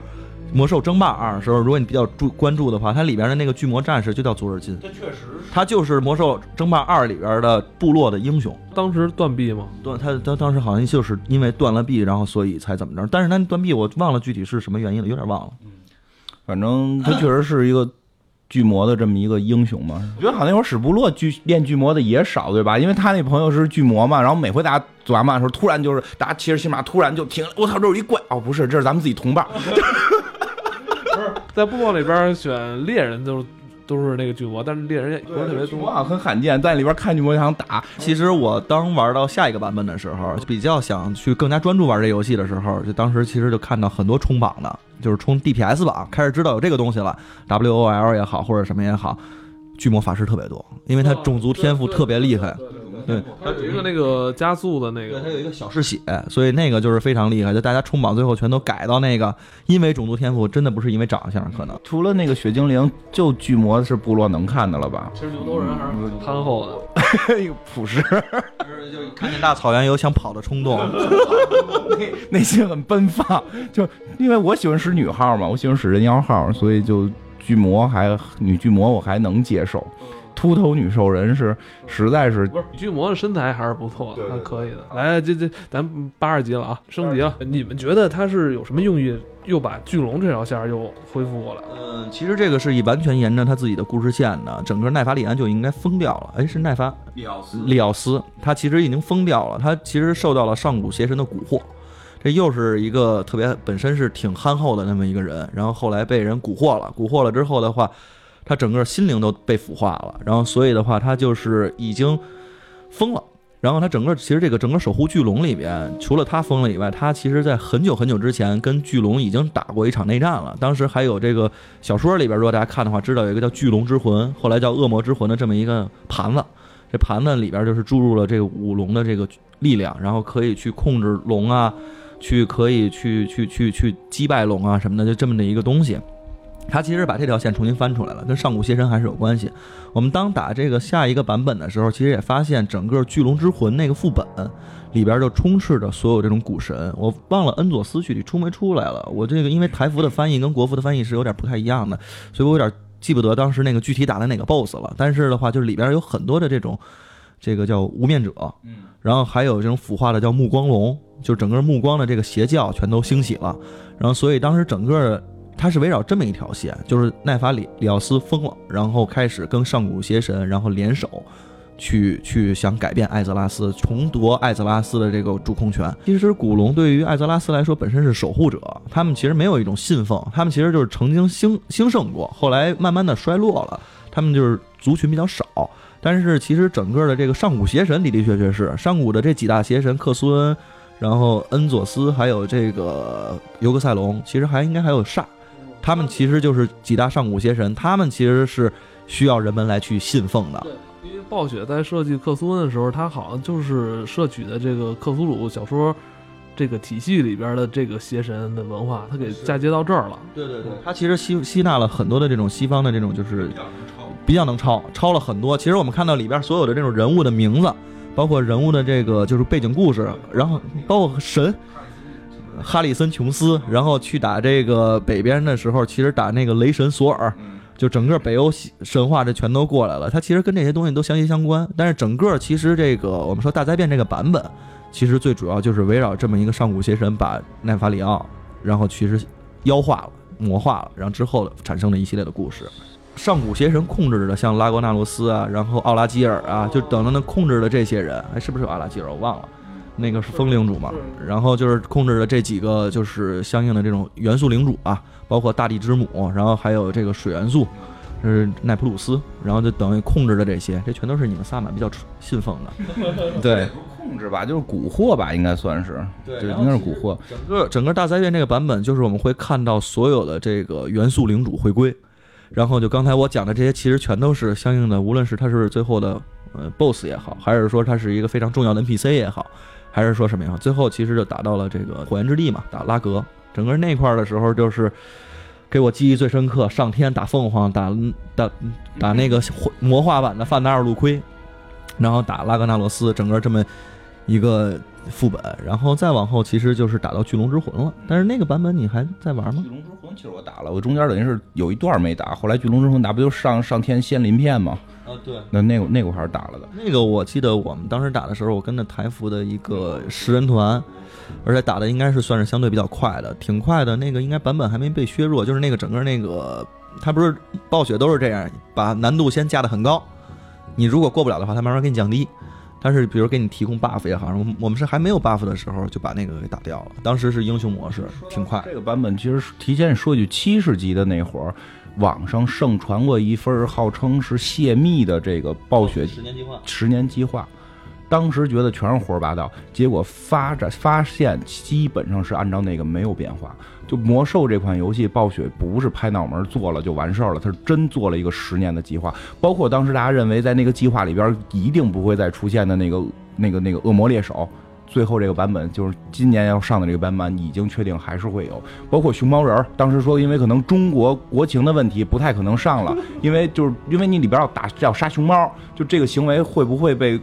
魔兽争霸二的时候，如果你比较注关注的话，它里边的那个巨魔战士就叫左尔金，这确实他就是魔兽争霸二里边的部落的英雄。当时断臂吗，断他他当时好像就是因为断了臂，然后所以才怎么着。但是他断臂我忘了具体是什么原因了，有点忘了。反正他确实是一个巨魔的这么一个英雄嘛。我觉得好像那会儿史部落巨练巨魔的也少，对吧？因为他那朋友是巨魔嘛，然后每回打祖阿曼的时候，突然就是大家骑着骑马，突然就停了。我操，这有一怪哦，不是，这是咱们自己同伴。不是在部落里边选猎人就是都是那个巨魔，但是猎人也不是特别多。巨魔好像很罕见，在里边看巨魔就想打。其实我当玩到下一个版本的时候，比较想去更加专注玩这游戏的时候，就当时其实就看到很多冲榜的，就是冲 DPS 榜，开始知道有这个东西了，WOL 也好或者什么也好，巨魔法师特别多，因为他种族天赋特别厉害。对，它有一个那个加速的那对，个它有一个小嗜血，所以那个就是非常厉害。就大家冲榜最后全都改到那个，因为种族天赋，真的不是因为长相，可能。除了那个血精灵，就巨魔是部落能看的了吧？其实牛头人还是很憨厚的。一个朴实，就看见大草原有想跑的冲动。内内心很奔放。就因为我喜欢使女号嘛，我喜欢使人妖号，所以就巨魔还女巨魔我还能接受。秃头女兽人是实在是不是巨魔的身材还是不错还可以的。来，这这咱八十级了啊，升级了。你们觉得他是有什么用意，又把巨龙这条线又恢复过来？嗯，其实这个是以完全沿着他自己的故事线的，整个奈法里安就应该封掉了。哎，是奈法利奥斯利奥斯，他其实已经封掉了，他其实受到了上古邪神的蛊惑。这又是一个特别本身是挺憨厚的那么一个人，然后后来被人蛊惑了，蛊惑了之后的话，他整个心灵都被腐化了，然后所以的话，他就是已经疯了。然后他整个其实这个整个守护巨龙里边，除了他疯了以外，他其实在很久很久之前跟巨龙已经打过一场内战了。当时还有这个小说里边，如果大家看的话，知道有一个叫巨龙之魂，后来叫恶魔之魂的这么一个盘子。这盘子里边就是注入了这个五龙的这个力量，然后可以去控制龙啊，去可以去去去去击败龙啊什么的，就这么的一个东西。他其实把这条线重新翻出来了，跟上古邪神还是有关系。我们当打这个下一个版本的时候，其实也发现整个巨龙之魂那个副本里边就充斥着所有这种古神。我忘了恩佐斯具体出没出来了。我这个因为台服的翻译跟国服的翻译是有点不太一样的，所以我有点记不得当时那个具体打的哪个 BOSS 了。但是的话，就是里边有很多的这种这个叫无面者，嗯，然后还有这种腐化的叫目光龙，就整个目光的这个邪教全都兴起了。然后所以当时整个。它是围绕这么一条线，就是奈法里里奥斯疯了，然后开始跟上古邪神，然后联手，去去想改变艾泽拉斯，重夺艾泽拉斯的这个主控权。其实古龙对于艾泽拉斯来说本身是守护者，他们其实没有一种信奉，他们其实就是曾经兴兴盛过，后来慢慢的衰落了，他们就是族群比较少。但是其实整个的这个上古邪神的的确确是上古的这几大邪神克苏恩，然后恩佐斯，还有这个尤格塞隆，其实还应该还有煞。他们其实就是几大上古邪神，他们其实是需要人们来去信奉的。对，因为暴雪在设计克苏恩的时候，他好像就是摄取的这个克苏鲁小说这个体系里边的这个邪神的文化，他给嫁接到这儿了。对对对，他其实吸吸纳了很多的这种西方的这种，就是比较能抄，抄了很多。其实我们看到里边所有的这种人物的名字，包括人物的这个就是背景故事，然后包括神。哈里森·琼斯，然后去打这个北边的时候，其实打那个雷神索尔，就整个北欧神话这全都过来了。它其实跟这些东西都息息相关。但是整个其实这个我们说大灾变这个版本，其实最主要就是围绕这么一个上古邪神把奈法里奥，然后其实妖化了、魔化了，然后之后产生了一系列的故事。上古邪神控制的像拉格纳罗斯啊，然后奥拉基尔啊，就等等等控制的这些人，哎，是不是有奥拉基尔？我忘了。那个是风领主嘛，然后就是控制的这几个就是相应的这种元素领主啊，包括大地之母，然后还有这个水元素，是奈普鲁斯，然后就等于控制的这些，这全都是你们萨满比较信奉的。对，控制吧，就是蛊惑吧，应该算是，对，应该是蛊惑。整个整个大灾变这个版本，就是我们会看到所有的这个元素领主回归，然后就刚才我讲的这些，其实全都是相应的，无论是他是最后的呃 BOSS 也好，还是说他是一个非常重要的 NPC 也好。还是说什么呀？最后其实就打到了这个火焰之地嘛，打拉格。整个那块儿的时候，就是给我记忆最深刻。上天打凤凰，打打打那个魔化版的范达尔路盔，然后打拉格纳罗斯，整个这么一个副本。然后再往后，其实就是打到巨龙之魂了。但是那个版本你还在玩吗？巨龙之魂其实我打了，我中间等于是有一段没打。后来巨龙之魂打不就上上天仙鳞片吗？啊，对，那那个那个我还是打了的。那个我记得我们当时打的时候，我跟着台服的一个十人团，而且打的应该是算是相对比较快的，挺快的。那个应该版本还没被削弱，就是那个整个那个，它不是暴雪都是这样，把难度先架得很高，你如果过不了的话，它慢慢给你降低。但是比如给你提供 buff 也好，我们是还没有 buff 的时候就把那个给打掉了。当时是英雄模式，挺快。这个版本其实提前说一句，七十级的那会儿。网上盛传过一份号称是泄密的这个暴雪十年计划，十年计划，当时觉得全是胡说八道，结果发展发现基本上是按照那个没有变化。就魔兽这款游戏，暴雪不是拍脑门做了就完事儿了，他是真做了一个十年的计划。包括当时大家认为在那个计划里边一定不会再出现的那个那个那个恶魔猎手。最后这个版本就是今年要上的这个版本，已经确定还是会有，包括熊猫人。当时说因为可能中国国情的问题，不太可能上了，因为就是因为你里边要打要杀熊猫，就这个行为会不会被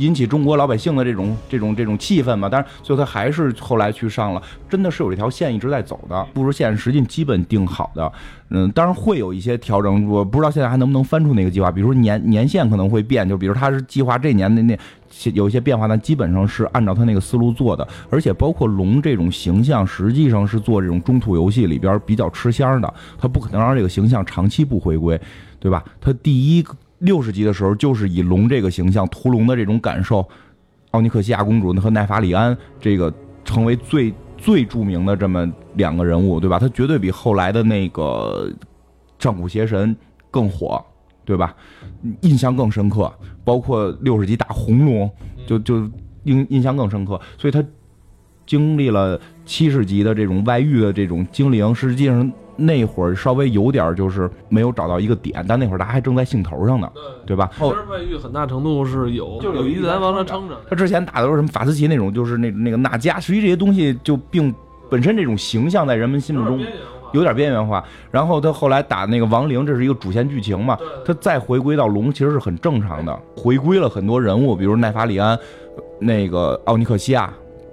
引起中国老百姓的这种这种这种气氛嘛？但是最后他还是后来去上了，真的是有这条线一直在走的，不是线实际基本定好的。嗯，当然会有一些调整，我不知道现在还能不能翻出那个计划，比如说年年限可能会变，就比如他是计划这年的那。有一些变化，但基本上是按照他那个思路做的，而且包括龙这种形象，实际上是做这种中土游戏里边比较吃香的，他不可能让这个形象长期不回归，对吧？他第一六十集的时候就是以龙这个形象屠龙的这种感受，奥尼克西亚公主和奈法里安这个成为最最著名的这么两个人物，对吧？他绝对比后来的那个。上古邪神更火，对吧？印象更深刻，包括六十级打红龙，就就印印象更深刻，所以他经历了七十级的这种外遇的这种精灵，实际上那会儿稍微有点就是没有找到一个点，但那会儿他还正在兴头上呢，对吧？其实外遇很大程度是有就是有有一咱往上撑着。他之前打的都是什么法斯奇那种，就是那那个纳迦，实际这些东西就并本身这种形象在人们心目中有点边缘化。然后他后来打那个亡灵，这是一个主线剧情嘛，他再回归到龙，其实是很正常的。回归了很多人物，比如奈法里安，那个奥尼克西亚，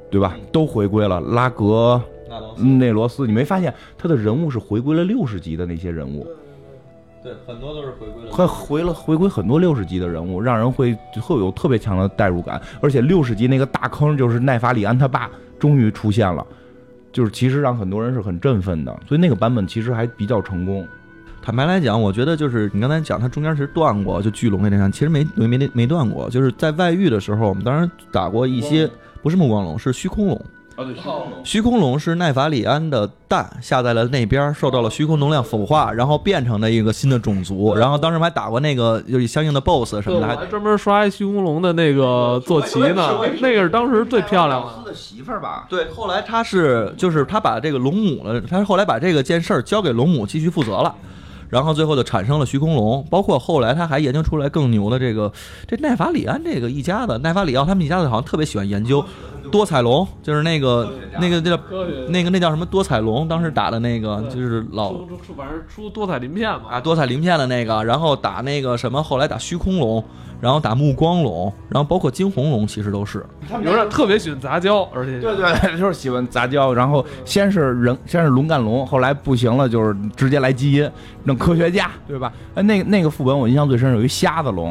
对吧？都回归了。拉格内罗斯，你没发现他的人物是回归了六十级的那些人物？对，很多都是回归了。会回了回归很多六十级的人物，让人会会有特别强的代入感。而且六十级那个大坑就是奈法里安他爸终于出现了，就是其实让很多人是很振奋的。所以那个版本其实还比较成功。坦白来讲，我觉得就是你刚才讲，它中间其实断过，就巨龙那场，其实没没没没断过。就是在外域的时候，我们当然打过一些，不是目光龙，是虚空龙。啊，对，虚空龙是奈法里安的蛋下在了那边，受到了虚空能量腐化，然后变成了一个新的种族。然后当时还打过那个就是相应的 BOSS 什，么的，还还专门刷一虚空龙的那个坐骑呢，那个是当时最漂亮的。的媳妇儿吧？对。后来他是就是他把这个龙母了，他后来把这个件事儿交给龙母继续负责了。然后最后就产生了虚空龙，包括后来他还研究出来更牛的这个这奈法里安这个一家子，奈法里奥他们一家子好像特别喜欢研究多彩龙，就是那个那个那叫那个那叫什么多彩龙，当时打的那个就是老出出出反正出多彩鳞片嘛。啊多彩鳞片的那个，然后打那个什么，后来打虚空龙，然后打目光龙，然后包括惊鸿龙，其实都是有点特别喜欢杂交，而且对对，就是喜欢杂交。然后先是人，先是龙干龙，后来不行了，就是直接来基因，弄科学家，对吧？哎，那个那个副本我印象最深，有一瞎子龙，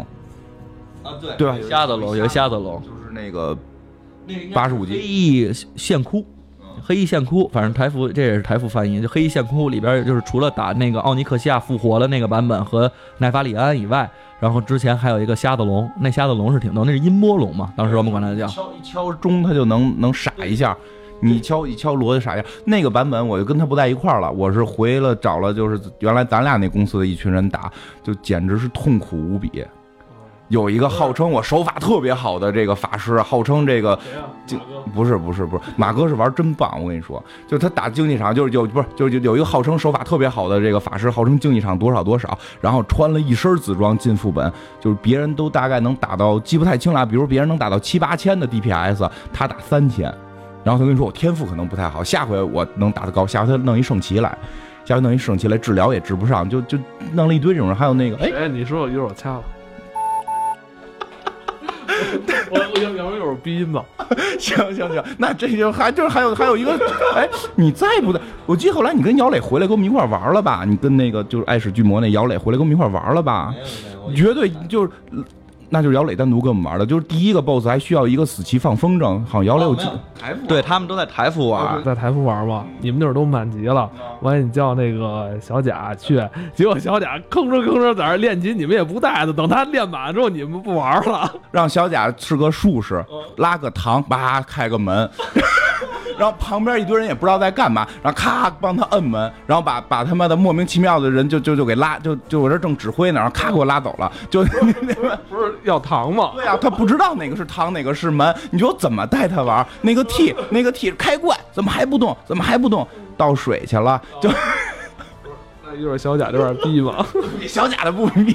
啊对对吧瞎子龙有一瞎子龙，就是那个85级黑翼线窟。黑翼线窟，反正台服这也是台服翻译，就黑翼线窟里边就是除了打那个奥尼克西亚复活了那个版本和奈法里安以外，然后之前还有一个瞎子龙，那瞎子龙是挺逗，那是音波龙嘛，当时我们管它叫。敲一敲钟，它就能能傻一下。你敲一敲锣就傻一下。那个版本我就跟他不在一块儿了，我是回了找了，就是原来咱俩那公司的一群人打，就简直是痛苦无比。有一个号称我手法特别好的这个法师，号称这个？就不是不是不是，马哥是玩真棒，我跟你说，就他打竞技场，就是有不是就是有一个号称手法特别好的这个法师，号称竞技场多少多少，然后穿了一身紫装进副本，就是别人都大概能打到记不太清了，比如别人能打到七八千的 DPS，他打三千，然后他跟你说我天赋可能不太好，下回我能打得高，下回他弄一圣骑来，下回弄一圣骑来治疗也治不上，就就弄了一堆这种人，还有那个哎。哎，你说我一会儿我掐了。我我要要不然一会逼音吧。行行行，那这就还就是还有还有一个，哎，你再不在，我记得后来你跟姚磊回来跟我们一块玩了吧？你跟那个就是爱使巨魔那姚磊回来跟我们一块玩了吧？绝对就是，那就是姚磊单独跟我们玩的，就是第一个 BOSS 还需要一个死棋放风筝，好像姚磊有记台服对他们都在台服玩，在台服玩吧，你们那会儿都满级了，完了你叫那个小贾去，结果小贾吭哧吭哧在那练级，你们也不带他，等他练满之后你们不玩了。让小贾是个术士，拉个糖，叭开个门。然后旁边一堆人也不知道在干嘛，然后咔帮他摁门，然后把把他妈的莫名其妙的人就就就给拉，就就我这正指挥呢，然后咔给我拉走了，就那不是要糖吗？对啊，他不知道哪个是糖，哪个是门，你说我怎么带他玩？那个 T，那个 T 开怪，怎么还不动？怎么还不动？倒水去了，就 那一会儿小贾这边逼嘛。小贾的不逼，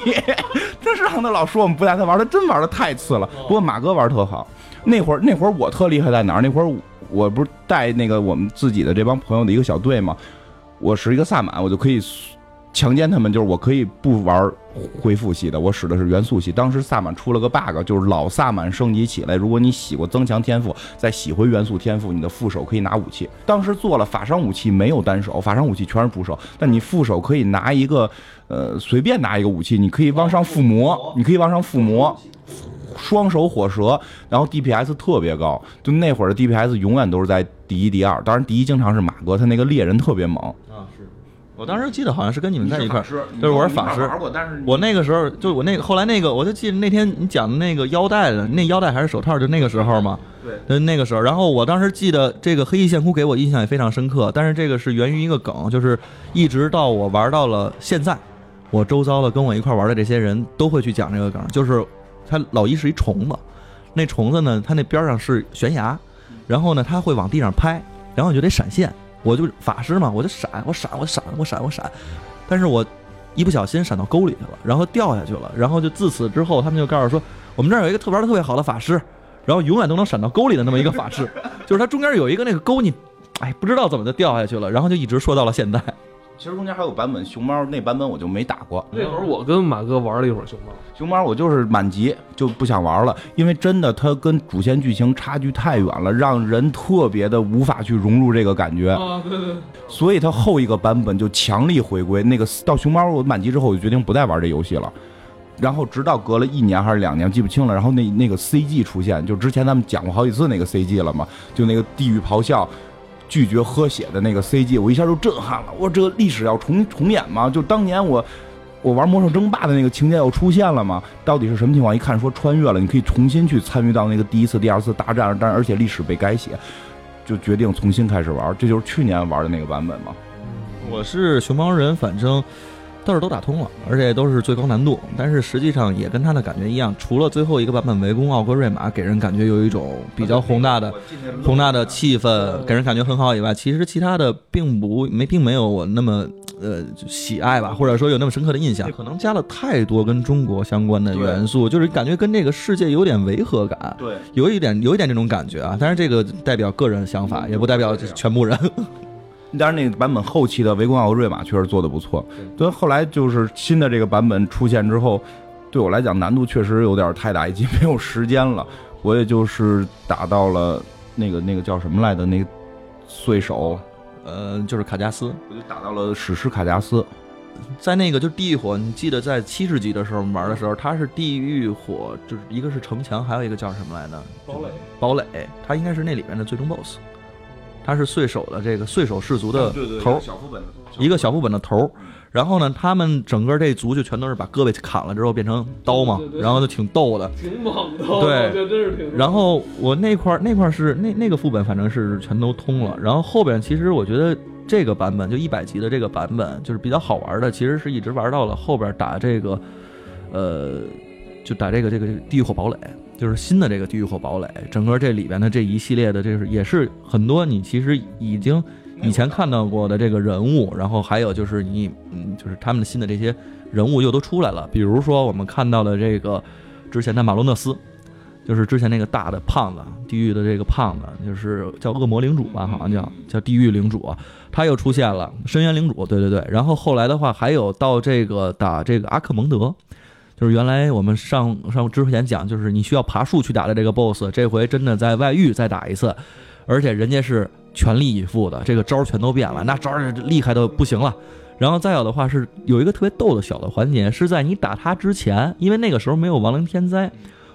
真是让他老说我们不带他玩，他真玩的太次了。不过马哥玩特好，那会儿那会儿我特厉害在哪儿？那会儿我不是带那个我们自己的这帮朋友的一个小队吗？我是一个萨满，我就可以强奸他们，就是我可以不玩恢复系的，我使的是元素系。当时萨满出了个 bug，就是老萨满升级起来，如果你洗过增强天赋，再洗回元素天赋，你的副手可以拿武器。当时做了法伤武器没有单手，法伤武器全是主手，但你副手可以拿一个呃随便拿一个武器，你可以往上附魔，你可以往上附魔。双手火舌，然后 DPS 特别高，就那会儿的 DPS 永远都是在第一、第二。当然，第一经常是马哥，他那个猎人特别猛。啊是。我当时记得好像是跟你们在一块儿，师，对，我是法师。玩过，但是我那个时候就我那个后来那个，我就记得那天你讲的那个腰带的，那腰带还是手套，就那个时候嘛。对，就那个时候。然后我当时记得这个黑翼线窟给我印象也非常深刻，但是这个是源于一个梗，就是一直到我玩到了现在，我周遭的跟我一块玩的这些人都会去讲这个梗，就是他老一是一虫子，那虫子呢，它那边上是悬崖，然后呢，它会往地上拍，然后就得闪现，我就法师嘛，我就闪，我闪，我闪，我闪，我闪，但是我一不小心闪到沟里去了，然后掉下去了，然后就自此之后，他们就告诉说，我们这儿有一个特玩的特别好的法师，然后永远都能闪到沟里的那么一个法师，就是他中间有一个那个沟，你哎不知道怎么就掉下去了，然后就一直说到了现在。其实中间还有版本熊猫那版本我就没打过，那会儿我跟马哥玩了一会儿熊猫，熊猫我就是满级就不想玩了，因为真的它跟主线剧情差距太远了，让人特别的无法去融入这个感觉。啊，对对，所以它后一个版本就强力回归。那个到熊猫我满级之后，我就决定不再玩这游戏了。然后直到隔了一年还是两年，记不清了。然后那那个 CG 出现，就之前咱们讲过好几次那个 CG 了嘛，就那个地狱咆哮。拒绝喝血的那个 CG，我一下就震撼了。我这个历史要重重演吗？就当年我我玩魔兽争霸的那个情节又出现了吗？到底是什么情况？一看说穿越了，你可以重新去参与到那个第一次、第二次大战，但而且历史被改写，就决定重新开始玩。这就是去年玩的那个版本嘛。我是熊猫人，反正倒是都打通了，而且都是最高难度。但是实际上也跟他的感觉一样，除了最后一个版本围攻奥格瑞玛，给人感觉有一种比较宏大的、宏大的气氛，给人感觉很好以外，其实其他的并不没并没有我那么呃喜爱吧，或者说有那么深刻的印象。可能加了太多跟中国相关的元素，就是感觉跟这个世界有点违和感，对，有一点有一点这种感觉啊。但是这个代表个人想法，也不代表全部人。当然，那个版本后期的围攻奥格瑞玛确实做的不错。对，后来就是新的这个版本出现之后，对我来讲难度确实有点太大，已经没有时间了。我也就是打到了那个那个叫什么来的那个碎手，呃，就是卡加斯，我就打到了史诗卡加斯。在那个就是地狱火，你记得在七十级的时候玩的时候，它是地狱火，就是一个是城墙，还有一个叫什么来着？堡垒，堡垒，它应该是那里面的最终 BOSS。他是碎手的这个碎手氏族的头，小副本的一个小副本的头。然后呢，他们整个这族就全都是把胳膊砍了之后变成刀嘛，然后就挺逗的，挺猛的，对，这真是挺。然后我那块那块是那那个副本，反正是全都通了。然后后边其实我觉得这个版本就一百级的这个版本就是比较好玩的，其实是一直玩到了后边打这个，呃，就打这个这个地狱火堡垒。就是新的这个地狱火堡垒，整个这里边的这一系列的，这是也是很多你其实已经以前看到过的这个人物，然后还有就是你嗯，就是他们的新的这些人物又都出来了。比如说我们看到的这个之前的马洛纳斯，就是之前那个大的胖子，地狱的这个胖子，就是叫恶魔领主吧，好像叫叫地狱领主，他又出现了深渊领主，对对对。然后后来的话，还有到这个打这个阿克蒙德。就是原来我们上上之前讲，就是你需要爬树去打的这个 BOSS，这回真的在外域再打一次，而且人家是全力以赴的，这个招全都变了，那招厉害的不行了。然后再有的话是有一个特别逗的小的环节，是在你打他之前，因为那个时候没有亡灵天灾，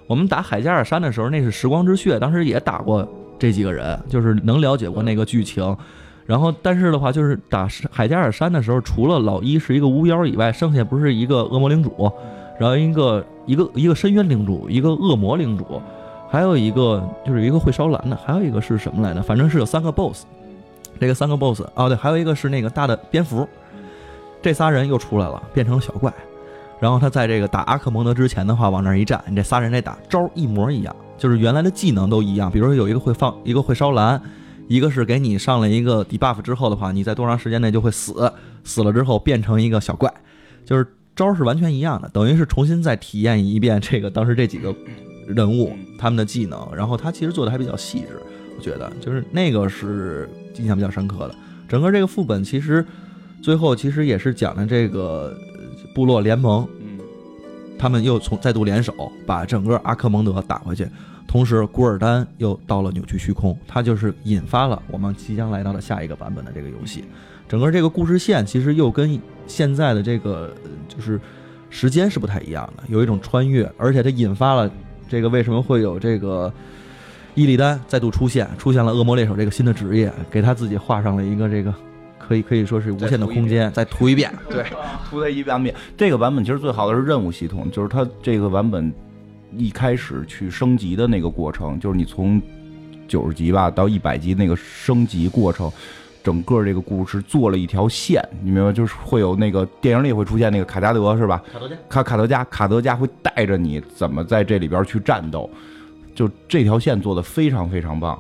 我们打海加尔山的时候，那是时光之血，当时也打过这几个人，就是能了解过那个剧情。然后但是的话，就是打海加尔山的时候，除了老一是一个巫妖以外，剩下不是一个恶魔领主。然后一个一个一个深渊领主，一个恶魔领主，还有一个就是一个会烧蓝的，还有一个是什么来着？反正是有三个 BOSS。这个三个 BOSS 哦，对，还有一个是那个大的蝙蝠。这仨人又出来了，变成了小怪。然后他在这个打阿克蒙德之前的话，往那儿一站，你这仨人这打招一模一样，就是原来的技能都一样。比如说有一个会放，一个会烧蓝，一个是给你上了一个 debuff 之后的话，你在多长时间内就会死，死了之后变成一个小怪，就是。招是完全一样的，等于是重新再体验一遍这个当时这几个人物他们的技能，然后他其实做的还比较细致，我觉得就是那个是印象比较深刻的。整个这个副本其实最后其实也是讲的这个部落联盟，嗯，他们又从再度联手把整个阿克蒙德打回去，同时古尔丹又到了扭曲虚空，他就是引发了我们即将来到的下一个版本的这个游戏。整个这个故事线其实又跟现在的这个就是时间是不太一样的，有一种穿越，而且它引发了这个为什么会有这个伊利丹再度出现，出现了恶魔猎手这个新的职业，给他自己画上了一个这个可以可以说是无限的空间，再涂一遍，对，涂它一遍遍。这个版本其实最好的是任务系统，就是它这个版本一开始去升级的那个过程，就是你从九十级吧到一百级那个升级过程。整个这个故事做了一条线，你明白？就是会有那个电影里会出现那个卡加德是吧？卡德加，卡卡德加，卡德加会带着你怎么在这里边去战斗，就这条线做的非常非常棒。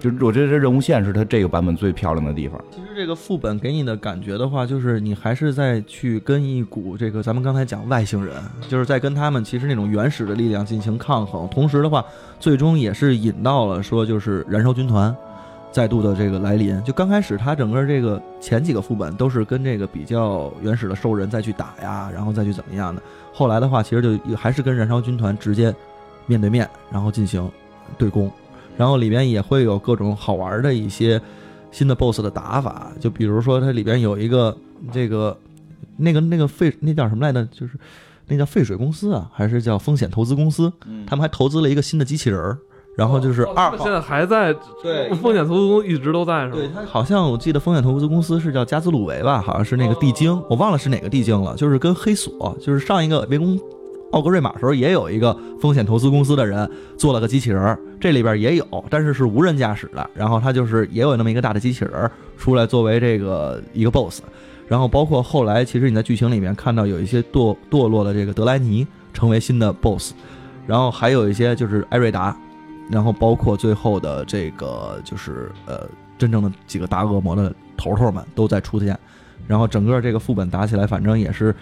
就我觉得这任务线是它这个版本最漂亮的地方。其实这个副本给你的感觉的话，就是你还是在去跟一股这个咱们刚才讲外星人，就是在跟他们其实那种原始的力量进行抗衡。同时的话，最终也是引到了说就是燃烧军团再度的这个来临。就刚开始他整个这个前几个副本都是跟这个比较原始的兽人再去打呀，然后再去怎么样的。后来的话，其实就还是跟燃烧军团直接面对面，然后进行对攻。然后里边也会有各种好玩的一些新的 BOSS 的打法，就比如说它里边有一个这个那个那个废那叫什么来着？就是那叫废水公司啊，还是叫风险投资公司？他们还投资了一个新的机器人儿，然后就是二号。现在还在对风险投资公司一直都在是对，吧？它好像我记得风险投资公司是叫加兹鲁维吧，好像是那个地精，我忘了是哪个地精了，就是跟黑索，就是上一个围攻奥格瑞玛的时候，也有一个风险投资公司的人做了个机器人儿，这里边也有，但是是无人驾驶的，然后他就是也有那么一个大的机器人儿出来作为这个一个 BOSS，然后包括后来其实你在剧情里面看到有一些堕堕落的这个德莱尼成为新的 BOSS，然后还有一些就是艾瑞达，然后包括最后的这个就是呃真正的几个大恶魔的头头们都在出现，然后整个这个副本打起来，反正也是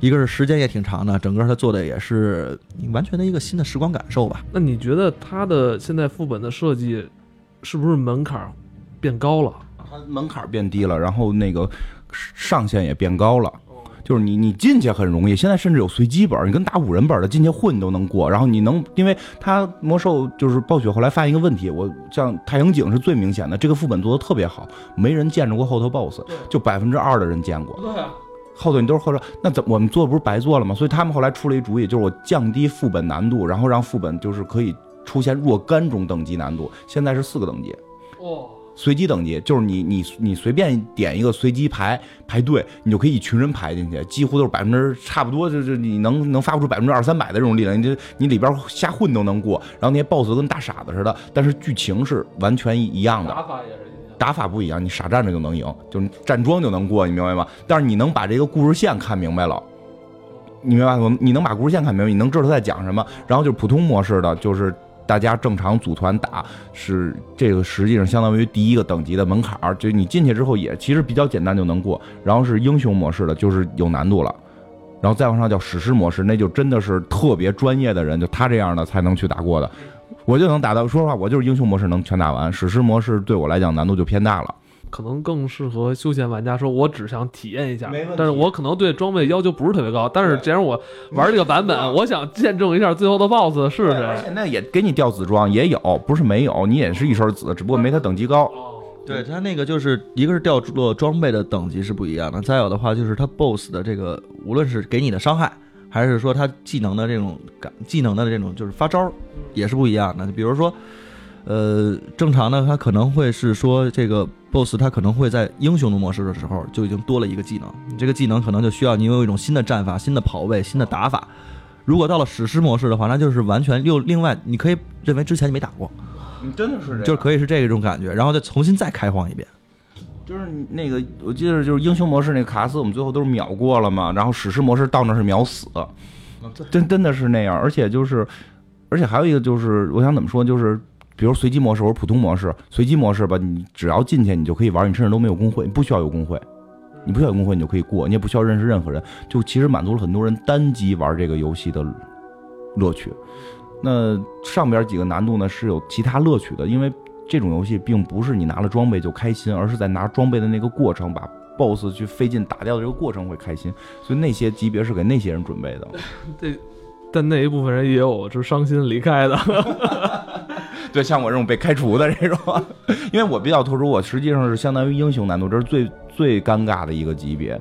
一个是时间也挺长的，整个他做的也是完全的一个新的时光感受吧。那你觉得他的现在副本的设计是不是门槛儿变高了？它门槛变低了，然后那个上限也变高了。就是你你进去很容易，现在甚至有随机本，你跟打五人本的进去混都能过。然后你能，因为他魔兽就是暴雪后来发现一个问题，我像太阳井是最明显的，这个副本做的特别好，没人见着过后头 BOSS，就百分之二的人见过。对啊，后头你都是后头，那怎我们做不是白做了吗？所以他们后来出了一主意，就是我降低副本难度，然后让副本就是可以出现若干种等级难度，现在是四个等级。哦，随机等级就是你你你随便点一个随机排排队，你就可以一群人排进去，几乎都是百分之差不多，就是你能能发不出百分之二三百的这种力量，你这你里边瞎混都能过。然后那些 BOSS 跟大傻子似的，但是剧情是完全一一样的。打法也是一样。打法不一样，你傻站着就能赢，就是站桩就能过，你明白吗？但是你能把这个故事线看明白了，你明白吗？你能把故事线看明白，你能知道他在讲什么。然后就是普通模式的，就是大家正常组团打，是这个实际上相当于第一个等级的门槛儿，就你进去之后也其实比较简单就能过。然后是英雄模式的，就是有难度了。然后再往上叫史诗模式，那就真的是特别专业的人，就他这样的才能去打过的。我就能打到，说实话，我就是英雄模式能全打完，史诗模式对我来讲难度就偏大了。可能更适合休闲玩家，说我只想体验一下但是我可能对装备要求不是特别高。但是既然我玩这个版本，我想见证一下最后的 BOSS 是谁。而且那也给你掉紫装，也有，不是没有，你也是一身紫，只不过没他等级高。对他那个就是一个是掉落装备的等级是不一样的，再有的话就是他 BOSS 的这个无论是给你的伤害，还是说他技能的这种感技能的这种就是发招也是不一样的。比如说，呃，正常的他可能会是说这个 BOSS 他可能会在英雄的模式的时候就已经多了一个技能，这个技能可能就需要你有一种新的战法、新的跑位、新的打法。如果到了史诗模式的话，那就是完全又另外，你可以认为之前你没打过，你真的是这样，就是可以是这种感觉，然后再重新再开荒一遍。就是你那个，我记得就是英雄模式那个卡斯，我们最后都是秒过了嘛，然后史诗模式到那是秒死，真真的是那样，而且就是，而且还有一个就是，我想怎么说，就是比如随机模式或者普通模式，随机模式吧，你只要进去你就可以玩，你甚至都没有工会，你不需要有工会，你不需要有工会你就可以过，你也不需要认识任何人，就其实满足了很多人单机玩这个游戏的乐趣。那上边几个难度呢是有其他乐趣的，因为这种游戏并不是你拿了装备就开心，而是在拿装备的那个过程，把 BOSS 去费劲打掉的这个过程会开心，所以那些级别是给那些人准备的。对，但那一部分人也有是伤心离开的。对，像我这种被开除的这种，因为我比较特殊，我实际上是相当于英雄难度，这是最最尴尬的一个级别，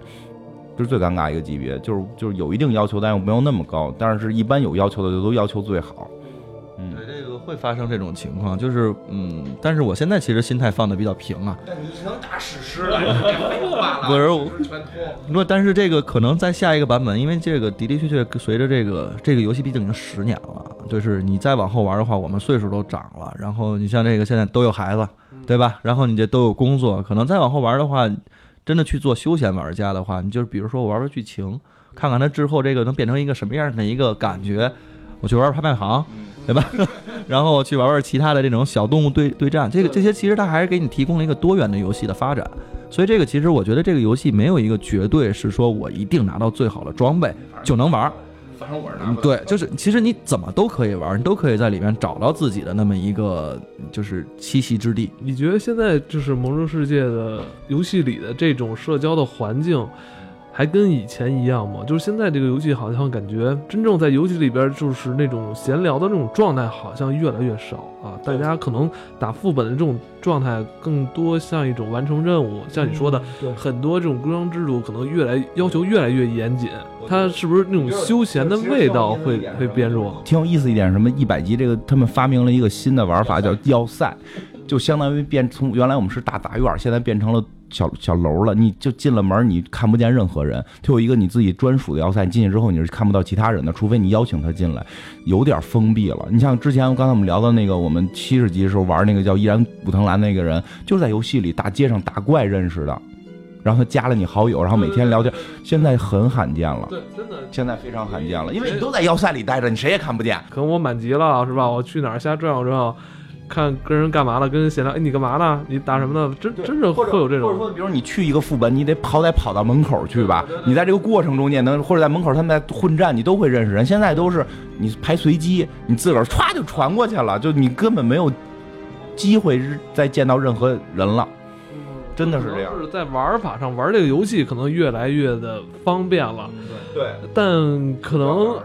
这是最尴尬一个级别，就是就是有一定要求，但又没有那么高，但是一般有要求的就都要求最好。对，这个会发生这种情况，就是嗯，但是我现在其实心态放的比较平啊，那你能打史诗了，废话了不是我全脱。不过，但是这个可能在下一个版本，因为这个的的确确随着这个这个游戏毕竟已经十年了，就是你再往后玩的话，我们岁数都长了，然后你像这个现在都有孩子，对吧？然后你这都有工作，可能再往后玩的话，真的去做休闲玩家的话，你就是比如说我玩玩剧情，看看它之后这个能变成一个什么样的一个感觉，我去玩玩拍卖行，对吧？然后去玩玩其他的这种小动物对对战，这个这些其实它还是给你提供了一个多元的游戏的发展。所以这个其实我觉得这个游戏没有一个绝对是说我一定拿到最好的装备就能玩儿，反正我是拿对，就是其实你怎么都可以玩儿，你都可以在里面找到自己的那么一个就是栖息之地。你觉得现在就是《魔兽世界》的游戏里的这种社交的环境，还跟以前一样吗？就是现在这个游戏好像感觉真正在游戏里边就是那种闲聊的那种状态好像越来越少啊，大家可能打副本的这种状态更多像一种完成任务，像你说的，对很多这种规章制度可能越来要求越来越严谨，它是不是那种休闲的味道会会变弱？挺有意思一点，什么一百级这个，他们发明了一个新的玩法，叫要塞，就相当于变从原来我们是大杂院，现在变成了小小楼了。你就进了门，你看不见任何人，它有一个你自己专属的要塞，你进去之后你是看不到其他人的，除非你邀请他进来，有点封闭了。你像之前刚才我们聊到那个，我们七十级的时候玩那个叫依然武藤兰那个人，就是在游戏里大街上打怪认识的。然后他加了你好友，然后每天聊天，现在很罕见了，对，真的。现在非常罕见了，因为你都在要塞里待着，你谁也看不见。可能我满级了，是吧？我去哪儿瞎转悠转悠，看跟人干嘛了，跟人闲聊。哎，你干嘛呢？你打什么呢？真真是会有这种。或者说，比如你去一个副本，你得好歹跑到门口去吧。你在这个过程中，你也能或者在门口他们在混战，你都会认识人。现在都是你排随机，你自个儿歘就传过去了，就你根本没有机会再见到任何人了。真的是这样可能是在玩法上玩这个游戏，可能越来越的方便了，对，但可能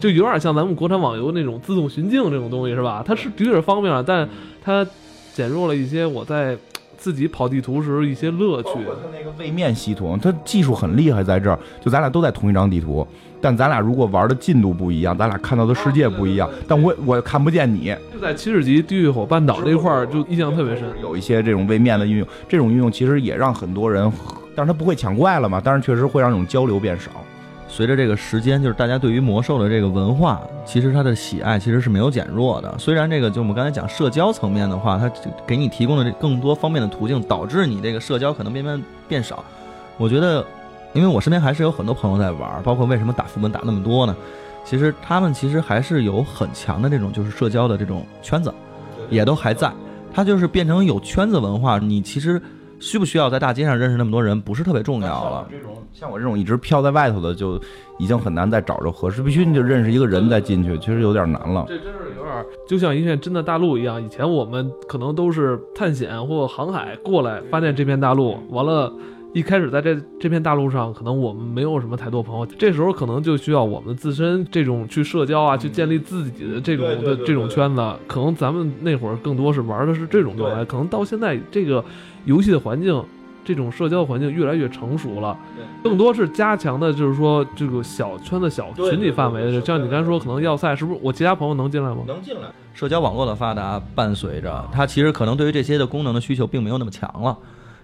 就有点像咱们国产网游那种自动寻境这种东西，是吧？它是的确是方便了，但它减弱了一些我在自己跑地图时一些乐趣它那个位面系统，它技术很厉害，在这儿，就咱俩都在同一张地图，但咱俩如果玩的进度不一样，咱俩看到的世界不一样，但我我看不见你。就在七十级地狱火半岛这块儿，就印象特别深。有一些这种位面的运用，这种运用其实也让很多人，但是它不会抢怪了嘛，但是确实会让这种交流变少。随着这个时间，就是大家对于魔兽的这个文化，其实它的喜爱其实是没有减弱的。虽然这个就我们刚才讲社交层面的话，它给你提供的更多方面的途径，导致你这个社交可能变变变少。我觉得，因为我身边还是有很多朋友在玩，包括为什么打副本打那么多呢？其实他们其实还是有很强的这种就是社交的这种圈子，也都还在。它就是变成有圈子文化，你其实需不需要在大街上认识那么多人，不是特别重要了。这种像我这种一直飘在外头的，就已经很难再找着合适，必须你就认识一个人再进去，确实有点难了。这真是有点就像一片真的大陆一样。以前我们可能都是探险或航海过来，发现这片大陆，完了，一开始在这这片大陆上，可能我们没有什么太多朋友，这时候可能就需要我们自身这种去社交啊，去建立自己的这种的这种圈子。可能咱们那会儿更多是玩的是这种状态，可能到现在这个游戏的环境。这种社交环境越来越成熟了，更多是加强的，就是说这个小圈子、小群体范围的，像你刚才说，可能要塞是不是我其他朋友能进来吗？能进来，社交网络的发达，伴随着它其实可能对于这些的功能的需求并没有那么强了。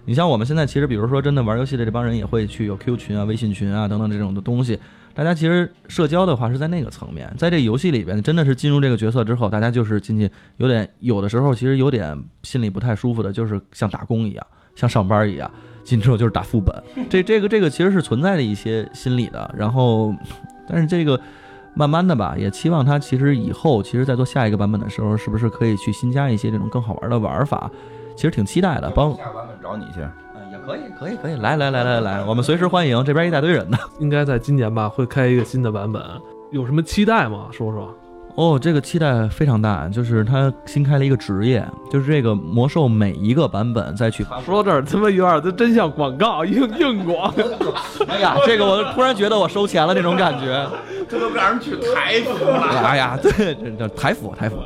你像我们现在其实，比如说真的玩游戏的这帮人也会去有 Q 群啊、微信群啊等等这种的东西。大家其实社交的话是在那个层面，在这游戏里边真的是进入这个角色之后，大家就是进去有点有的时候其实有点心里不太舒服的，就是像打工一样，像上班一样，进之后就是打副本。这这个这个其实是存在的一些心理的。然后，但是这个。慢慢的吧，也期望它其实以后，其实在做下一个版本的时候，是不是可以去新加一些这种更好玩的玩法？其实挺期待的。帮，下版本找你去。嗯，也可以，可以，可以，来来来来来，我们随时欢迎，这边一大堆人呢。应该在今年吧，会开一个新的版本，有什么期待吗？说说。哦，这个期待非常大，就是他新开了一个职业，就是这个魔兽每一个版本再去发。说到这儿，他妈有点，这真像广告，硬硬广。哎呀，这个我突然觉得我收钱了那种感觉。这都让人去台服了。哎呀，对，这这台服台服。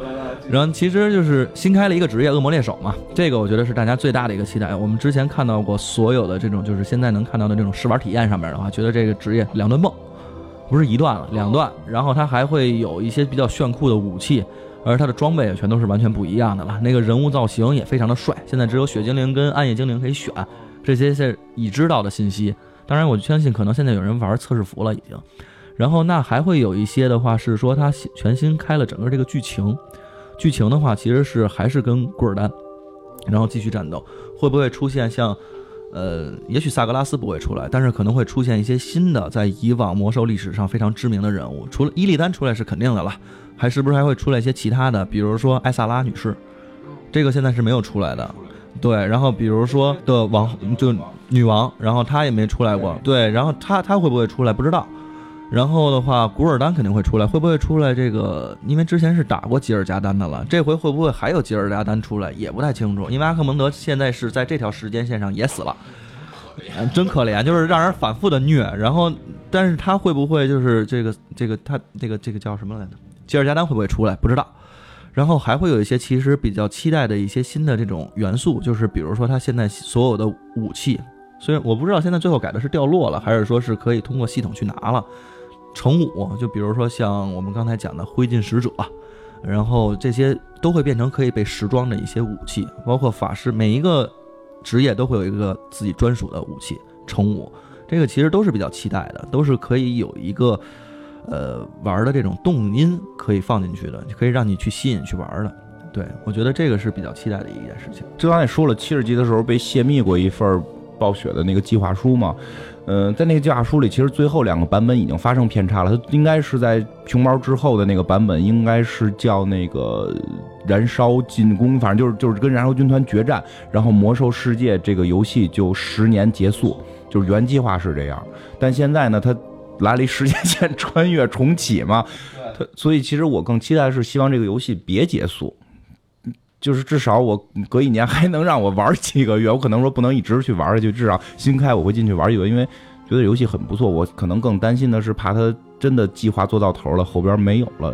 然后其实就是新开了一个职业，恶魔猎手嘛。这个我觉得是大家最大的一个期待。我们之前看到过所有的这种，就是现在能看到的这种试玩体验上面的话，觉得这个职业两段蹦，不是一段了，两段。然后它还会有一些比较炫酷的武器，而它的装备也全都是完全不一样的了。那个人物造型也非常的帅，现在只有血精灵跟暗夜精灵可以选，这些是已知道的信息。当然，我相信可能现在有人玩测试服了已经。然后那还会有一些的话是说它全新开了整个这个剧情，剧情的话其实是还是跟古尔丹，然后继续战斗，会不会出现像？呃，也许萨格拉斯不会出来，但是可能会出现一些新的，在以往魔兽历史上非常知名的人物。除了伊利丹出来是肯定的了，还是不是还会出来一些其他的？比如说艾萨拉女士，这个现在是没有出来的。对，然后比如说的王就女王，然后她也没出来过。对，然后她她会不会出来？不知道。然后的话，古尔丹肯定会出来，会不会出来？这个因为之前是打过吉尔加丹的了，这回会不会还有吉尔加丹出来？也不太清楚。因为阿克蒙德现在是在这条时间线上也死了，真可怜，就是让人反复的虐。然后，但是他会不会就是这个这个他这个这个叫什么来着？吉尔加丹会不会出来？不知道。然后还会有一些其实比较期待的一些新的这种元素，就是比如说他现在所有的武器，虽然我不知道现在最后改的是掉落了，还是说是可以通过系统去拿了。成武，就比如说像我们刚才讲的灰烬使者，然后这些都会变成可以被时装的一些武器，包括法师，每一个职业都会有一个自己专属的武器。成武，这个其实都是比较期待的，都是可以有一个呃玩的这种动因可以放进去的，可以让你去吸引去玩的。对我觉得这个是比较期待的一件事情。就刚才说了，七十级的时候被泄密过一份暴雪的那个计划书嘛。嗯，在那个计划书里，其实最后两个版本已经发生偏差了。它应该是在熊猫之后的那个版本，应该是叫那个燃烧进攻，反正就是就是跟燃烧军团决战，然后魔兽世界这个游戏就十年结束，就是原计划是这样。但现在呢，它来了一时间线穿越重启嘛，它所以其实我更期待的是希望这个游戏别结束，就是至少我隔一年还能让我玩几个月。我可能说不能一直去玩下去，至少新开我会进去玩一个，因为。觉得游戏很不错，我可能更担心的是怕他真的计划做到头了，后边没有了。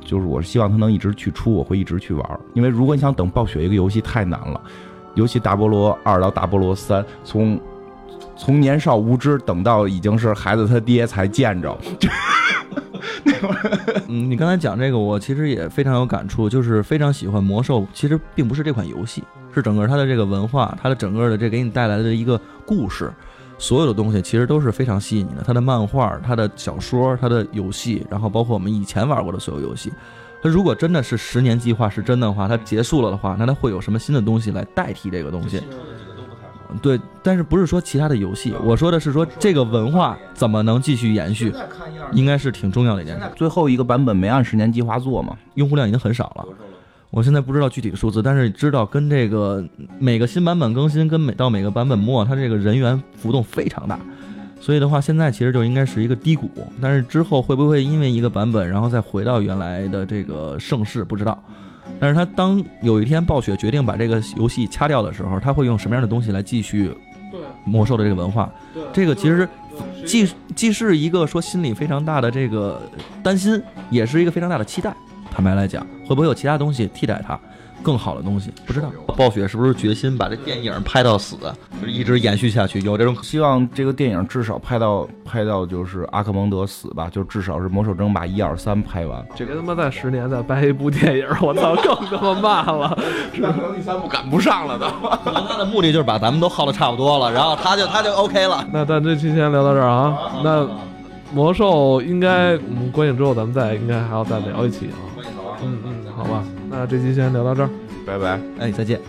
就是我是希望他能一直去出，我会一直去玩。因为如果你想等暴雪一个游戏太难了，尤其大菠萝二到大菠萝三，从从年少无知等到已经是孩子他爹才见着。嗯，你刚才讲这个，我其实也非常有感触，就是非常喜欢魔兽。其实并不是这款游戏，是整个它的这个文化，它的整个的这给你带来的一个故事。所有的东西其实都是非常吸引你的，它的漫画、它的小说、它的游戏，然后包括我们以前玩过的所有游戏。它如果真的是十年计划是真的话，它结束了的话，那它会有什么新的东西来代替这个东西？对，但是不是说其他的游戏？我说的是说这个文化怎么能继续延续？应该是挺重要的一件事。最后一个版本没按十年计划做嘛？用户量已经很少了。我现在不知道具体的数字，但是知道跟这个每个新版本更新，跟每到每个版本末，它这个人员浮动非常大，所以的话，现在其实就应该是一个低谷。但是之后会不会因为一个版本，然后再回到原来的这个盛世，不知道。但是他当有一天暴雪决定把这个游戏掐掉的时候，他会用什么样的东西来继续魔兽的这个文化？这个其实既既是一个说心里非常大的这个担心，也是一个非常大的期待。坦白来讲，会不会有其他东西替代它，更好的东西？不知道。暴雪是不是决心把这电影拍到死，就是一直延续下去？有这种希望，这个电影至少拍到拍到就是阿克蒙德死吧，就至少是魔兽争霸一二三拍完。这别他妈再十年再拍一部电影，我操，更他妈慢了。可能第三部赶不上了都。可能他的目的就是把咱们都耗的差不多了，然后他就他就 OK 了。那咱这期先聊到这儿啊。那魔兽应该我们观影之后，咱们再应该还要再聊一期啊。嗯嗯，好吧，那这期先聊到这儿，拜拜，哎，再见。